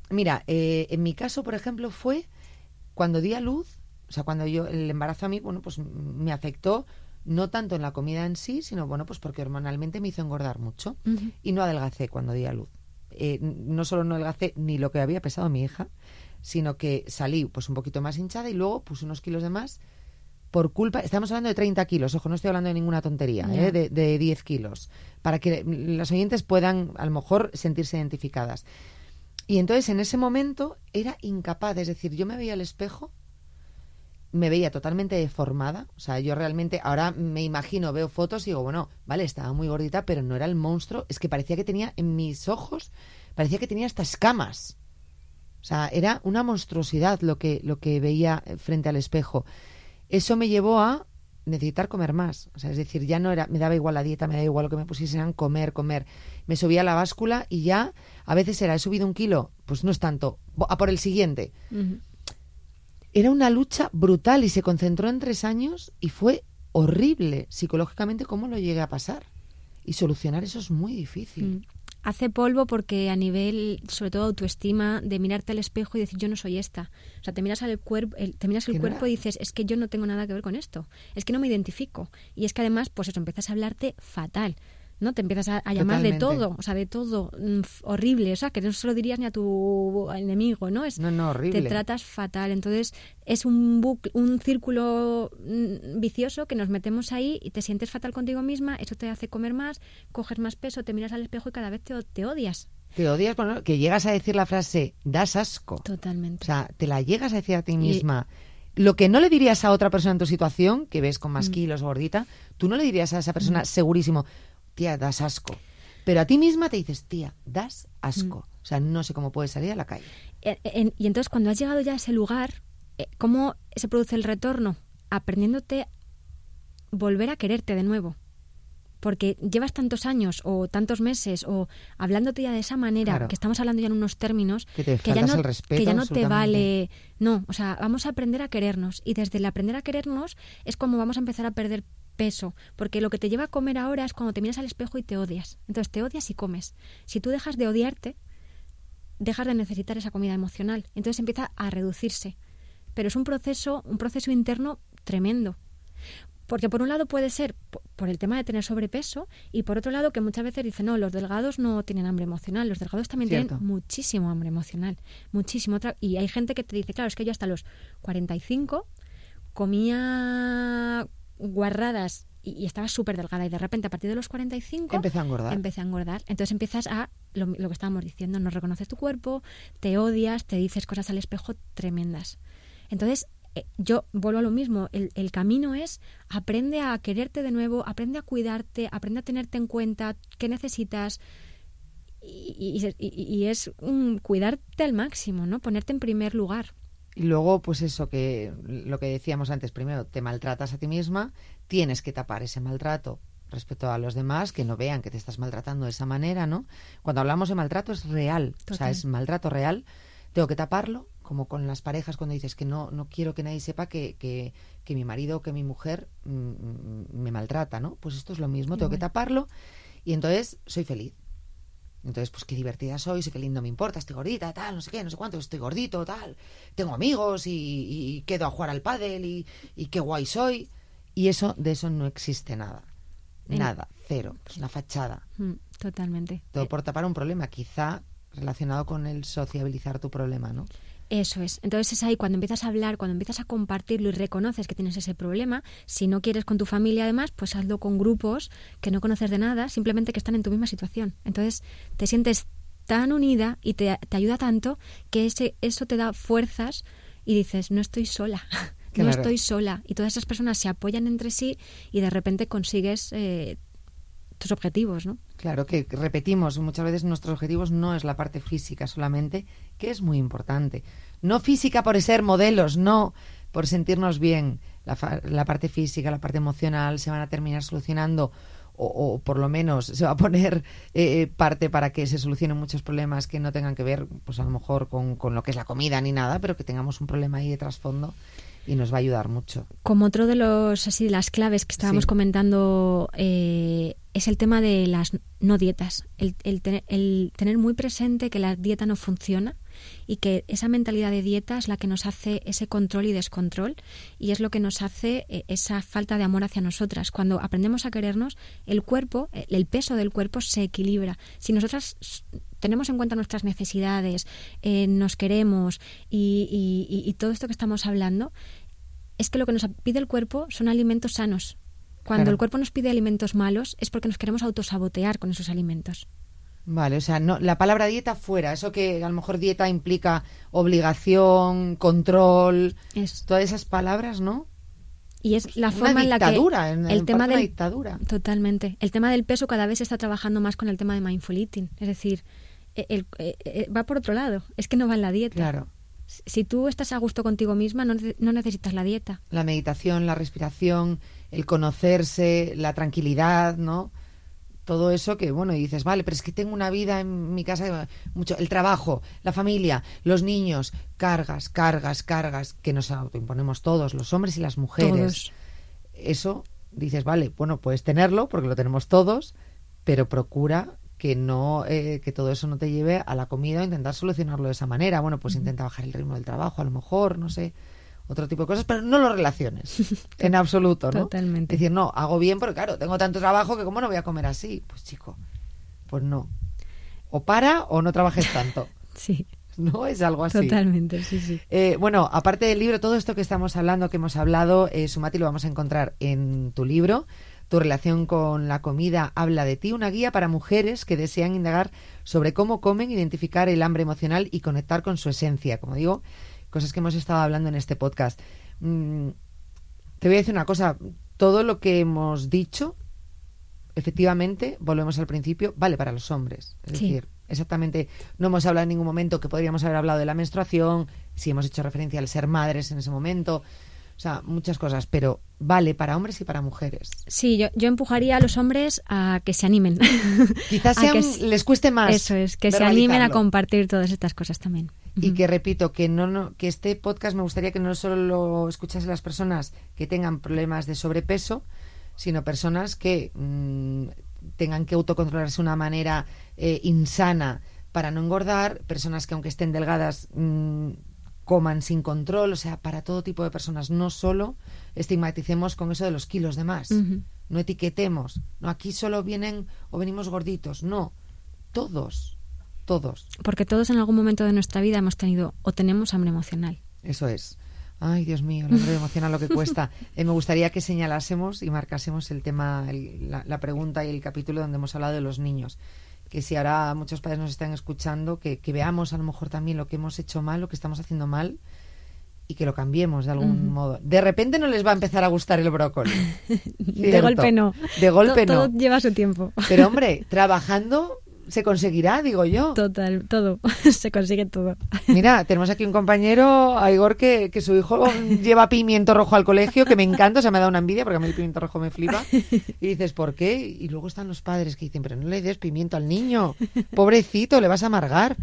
mira, eh, en mi caso, por ejemplo, fue cuando di a luz, o sea, cuando yo el embarazo a mí, bueno, pues me afectó no tanto en la comida en sí, sino bueno, pues porque hormonalmente me hizo engordar mucho y no adelgacé cuando di a luz. Eh, no solo no adelgacé ni lo que había pesado mi hija, sino que salí pues un poquito más hinchada y luego puse unos kilos de más por culpa, estamos hablando de 30 kilos, ojo, no estoy hablando de ninguna tontería. ¿eh? de, de 10 kilos, para que los oyentes puedan a lo mejor sentirse identificadas. Y entonces en ese momento era incapaz, es decir, yo me veía al espejo, me veía totalmente deformada, o sea, yo realmente ahora me imagino, veo fotos y digo, bueno, vale, estaba muy gordita, pero no era el monstruo, es que parecía que tenía en mis ojos, parecía que tenía hasta escamas. O sea, era una monstruosidad lo que, lo que veía frente al espejo. Eso me llevó a necesitar comer más. O sea, es decir, ya no era, me daba igual la dieta, me daba igual lo que me pusiesen, comer, comer. Me subía a la báscula y ya, a veces era, he subido un kilo, pues no es tanto, a por el siguiente. Era una lucha brutal y se concentró en tres años y fue horrible psicológicamente cómo lo llegué a pasar. Y solucionar eso es muy difícil. Mm. Hace polvo porque a nivel, sobre todo autoestima, de mirarte al espejo y decir yo no soy esta. O sea, te miras al cuerpo, el, te miras el cuerpo y dices es que yo no tengo nada que ver con esto. Es que no me identifico. Y es que además, pues eso, empiezas a hablarte fatal. ¿No? Te empiezas a, a llamar de todo, o sea, de todo mm, horrible, o sea, que no se lo dirías ni a tu enemigo, ¿no? Es, No, no, horrible. te tratas fatal. Entonces, es un bucle, un círculo mm, vicioso que nos metemos ahí y te sientes fatal contigo misma, eso te hace comer más, coges más peso, te miras al espejo y cada vez te, te odias. Te odias, bueno, que llegas a decir la frase, das asco. Totalmente. O sea, te la llegas a decir a ti Y- misma. Lo que no le dirías a otra persona en tu situación, que ves con más Mm. kilos o gordita, tú no le dirías a esa persona segurísimo, tía, das asco. Pero a ti misma te dices, tía, das asco. Mm. O sea, no sé cómo puedes salir a la calle. En- en- y entonces cuando has llegado ya a ese lugar, eh, ¿cómo se produce el retorno? Aprendiéndote volver a quererte de nuevo. Porque llevas tantos años o tantos meses o hablándote ya de esa manera, Claro. que estamos hablando ya en unos términos Que te que ya no, el respeto, que ya no te vale. No, o sea, vamos a aprender a querernos. Y desde el aprender a querernos es como vamos a empezar a perder peso. Porque lo que te lleva a comer ahora es cuando te miras al espejo y te odias. Entonces te odias y comes. Si tú dejas de odiarte, dejas de necesitar esa comida emocional. Entonces empieza a reducirse. Pero es un proceso, un proceso interno tremendo. Porque por un lado puede ser po- por el tema de tener sobrepeso y por otro lado que muchas veces dicen, no, los delgados no tienen hambre emocional, los delgados también Cierto. tienen muchísimo hambre emocional, muchísimo. Otra- Y hay gente que te dice, claro, es que yo hasta los 45 comía guarradas y, y estaba súper delgada y de repente a partir de los 45 Empecé a engordar. empecé a engordar. Entonces empiezas a, lo, lo que estábamos diciendo, no reconoces tu cuerpo, te odias, te dices cosas al espejo tremendas. Entonces, eh, yo vuelvo a lo mismo, el, el camino es aprende a quererte de nuevo, aprende a cuidarte, aprende a tenerte en cuenta, qué necesitas. Y, y- es un cuidarte al máximo, ¿no? Ponerte en primer lugar. Y luego, pues eso, que lo que decíamos antes, primero te maltratas a ti misma, tienes que tapar ese maltrato respecto a los demás, que no vean que te estás maltratando de esa manera, ¿no? Cuando hablamos de maltrato es real, o sea, es maltrato real, tengo que taparlo, como con las parejas cuando dices que no, no quiero que nadie sepa que, que, que mi marido o que mi mujer mm, mm, me maltrata, ¿no? Pues esto es lo mismo, tengo que taparlo y entonces soy feliz. Entonces, pues qué divertida soy, sé qué lindo me importa, estoy gordita, tal, no sé qué, no sé cuánto, estoy gordito, tal. Tengo amigos y, y quedo a jugar al pádel y, y qué guay soy. Y eso, de eso no existe nada. Nada, cero. Es una fachada. Mm, totalmente. Todo por tapar un problema, quizá relacionado con el sociabilizar tu problema, ¿no? Eso es. Entonces es ahí cuando empiezas a hablar, cuando empiezas a compartirlo y reconoces que tienes ese problema. Si no quieres con tu familia, además, pues hazlo con grupos que no conoces de nada, simplemente que están en tu misma situación. Entonces te sientes tan unida y te, te ayuda tanto que ese, eso te da fuerzas y dices, no estoy sola. No estoy sola. Y todas esas personas se apoyan entre sí y de repente consigues eh, tus objetivos, ¿no? Claro que repetimos, muchas veces nuestros objetivos no es la parte física solamente, que es muy importante. No física por ser modelos, no por sentirnos bien. La, la parte física, la parte emocional se van a terminar solucionando o, o por lo menos se va a poner eh, parte para que se solucionen muchos problemas que no tengan que ver, pues a lo mejor con, con lo que es la comida ni nada, pero que tengamos un problema ahí de trasfondo y nos va a ayudar mucho. Como otro de los así de las claves que estábamos Sí. comentando eh, es el tema de las no dietas, el, el tener, el tener muy presente que la dieta no funciona y que esa mentalidad de dieta es la que nos hace ese control y descontrol y es lo que nos hace eh, esa falta de amor hacia nosotras. Cuando aprendemos a querernos, el cuerpo, el peso del cuerpo se equilibra. Si nosotras tenemos en cuenta nuestras necesidades, eh, nos queremos y, y- y- y todo esto que estamos hablando, es que lo que nos pide el cuerpo son alimentos sanos. Cuando Claro. el cuerpo nos pide alimentos malos es porque nos queremos autosabotear con esos alimentos. Vale, o sea, no, la palabra dieta fuera, eso que a lo mejor dieta implica obligación, control, todas esas palabras, ¿no? y es la Una forma en la que en- el en tema del dictadura. totalmente el tema del peso cada vez se está trabajando más con el tema de mindful eating, es decir, el- eh, eh, va por otro lado, es que no va en la dieta. Claro. Si tú estás a gusto contigo misma, no, no necesitas la dieta. La meditación, la respiración, el conocerse, la tranquilidad, ¿no? Todo eso que, bueno, y dices, vale, pero es que tengo una vida en mi casa, mucho, el trabajo, la familia, los niños, cargas, cargas, cargas, que nos autoimponemos todos, los hombres y las mujeres. Todos. Eso, dices, vale, bueno, puedes tenerlo, porque lo tenemos todos, pero procura que no eh, que todo eso no te lleve a la comida o intentar solucionarlo de esa manera. Bueno, pues intenta bajar el ritmo del trabajo, a lo mejor, no sé, otro tipo de cosas, pero no lo relaciones en absoluto, ¿no? Totalmente. Es decir, no, hago bien porque claro, tengo tanto trabajo que cómo no voy a comer así. Pues chico, pues no. O para o no trabajes tanto. Sí, No es algo así. totalmente, sí, sí. Eh, bueno, aparte del libro, todo esto que estamos hablando, que hemos hablado, eh, Sumati, lo vamos a encontrar en tu libro. Tu relación con la comida habla de ti, una guía para mujeres que desean indagar sobre cómo comen, identificar el hambre emocional y conectar con su esencia. Como digo, cosas que hemos estado hablando en este podcast. Mm, te voy a decir una cosa, todo lo que hemos dicho efectivamente, volvemos al principio, vale para los hombres. Es Sí. decir, exactamente, no hemos hablado en ningún momento que podríamos haber hablado de la menstruación, si hemos hecho referencia al ser madres en ese momento, o sea, muchas cosas, pero vale para hombres y para mujeres. Sí, yo, yo empujaría a los hombres a que se animen. Quizás sean- que les cueste más. Eso es, que se animen a compartir todas estas cosas también. Y que repito, que no, no, que este podcast me gustaría que no solo lo escuchasen las personas que tengan problemas de sobrepeso, sino personas que mm, tengan que autocontrolarse de una manera eh, insana para no engordar, personas que aunque estén delgadas mm, coman sin control, o sea, para todo tipo de personas, no solo estigmaticemos con eso de los kilos de más, no etiquetemos, no aquí solo vienen o venimos gorditos, no, todos, todos. Porque todos en algún momento de nuestra vida hemos tenido o tenemos hambre emocional. Eso es. Ay, Dios mío, el hambre emocional lo que cuesta. Eh, me gustaría que señalásemos y marcásemos el tema, el- la, la pregunta y el capítulo donde hemos hablado de los niños. Que si ahora muchos padres nos están escuchando, que, que veamos a lo mejor también lo que hemos hecho mal, lo que estamos haciendo mal y que lo cambiemos de algún modo. De repente no les va a empezar a gustar el brócoli. De golpe no. De golpe no. Todo lleva su tiempo. Pero hombre, trabajando se conseguirá, digo yo. Total, todo. Se consigue todo. Mira, tenemos aquí un compañero, a Igor, que, que su hijo lleva pimiento rojo al colegio, que me encanta, o sea, me da una envidia porque a mí el pimiento rojo me flipa. Y dices, ¿por qué? Y luego están los padres que dicen, pero no le des pimiento al niño, pobrecito, le vas a amargar.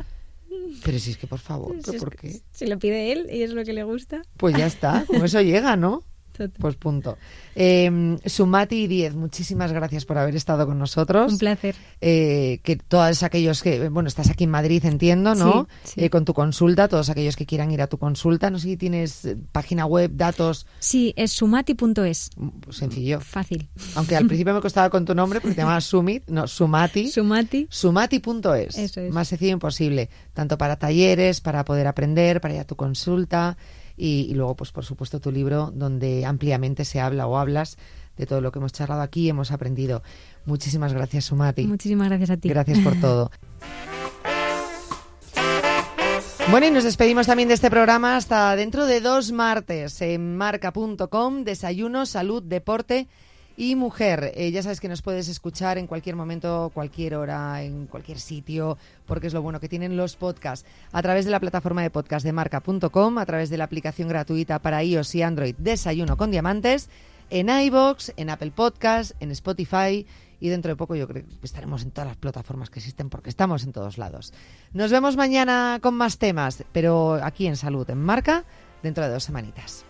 Pero si es que, por favor, Si ¿pero es por qué? Se lo pide él y es lo que le gusta. Pues ya está, con eso llega, ¿no? Pues punto. Eh, Sumati 10, muchísimas gracias por haber estado con nosotros. Un placer. eh, que todos aquellos que, bueno, estás aquí en Madrid, entiendo, ¿no? Sí, sí. Eh, con tu consulta, todos aquellos que quieran ir a tu consulta, no sé si tienes eh, página web, datos, Sí, es sumati.es. mm, pues sencillo. Fácil. Aunque al principio me costaba con tu nombre porque te llamabas Sumit, no, Sumati. Sumati. Sumati.es. Eso es. Más sencillo imposible. Tanto para talleres, para poder aprender, para ir a tu consulta y, y luego, pues por supuesto, tu libro donde ampliamente se habla o hablas de todo lo que hemos charlado aquí y hemos aprendido. Muchísimas gracias, Sumati. Muchísimas gracias a ti. Gracias por todo. Bueno, y nos despedimos también de este programa hasta dentro de dos martes en marca.com, desayuno, salud, deporte y mujer. Eh, ya sabes que nos puedes escuchar en cualquier momento, cualquier hora, en cualquier sitio, porque es lo bueno que tienen los podcasts. A través de la plataforma de podcast de marca.com, a través de la aplicación gratuita para iOS y Android Desayuno con Diamantes, en iBox, en Apple Podcast, en Spotify y dentro de poco yo creo que estaremos en todas las plataformas que existen porque estamos en todos lados. Nos vemos mañana con más temas, pero aquí en Salud en Marca dentro de dos semanitas.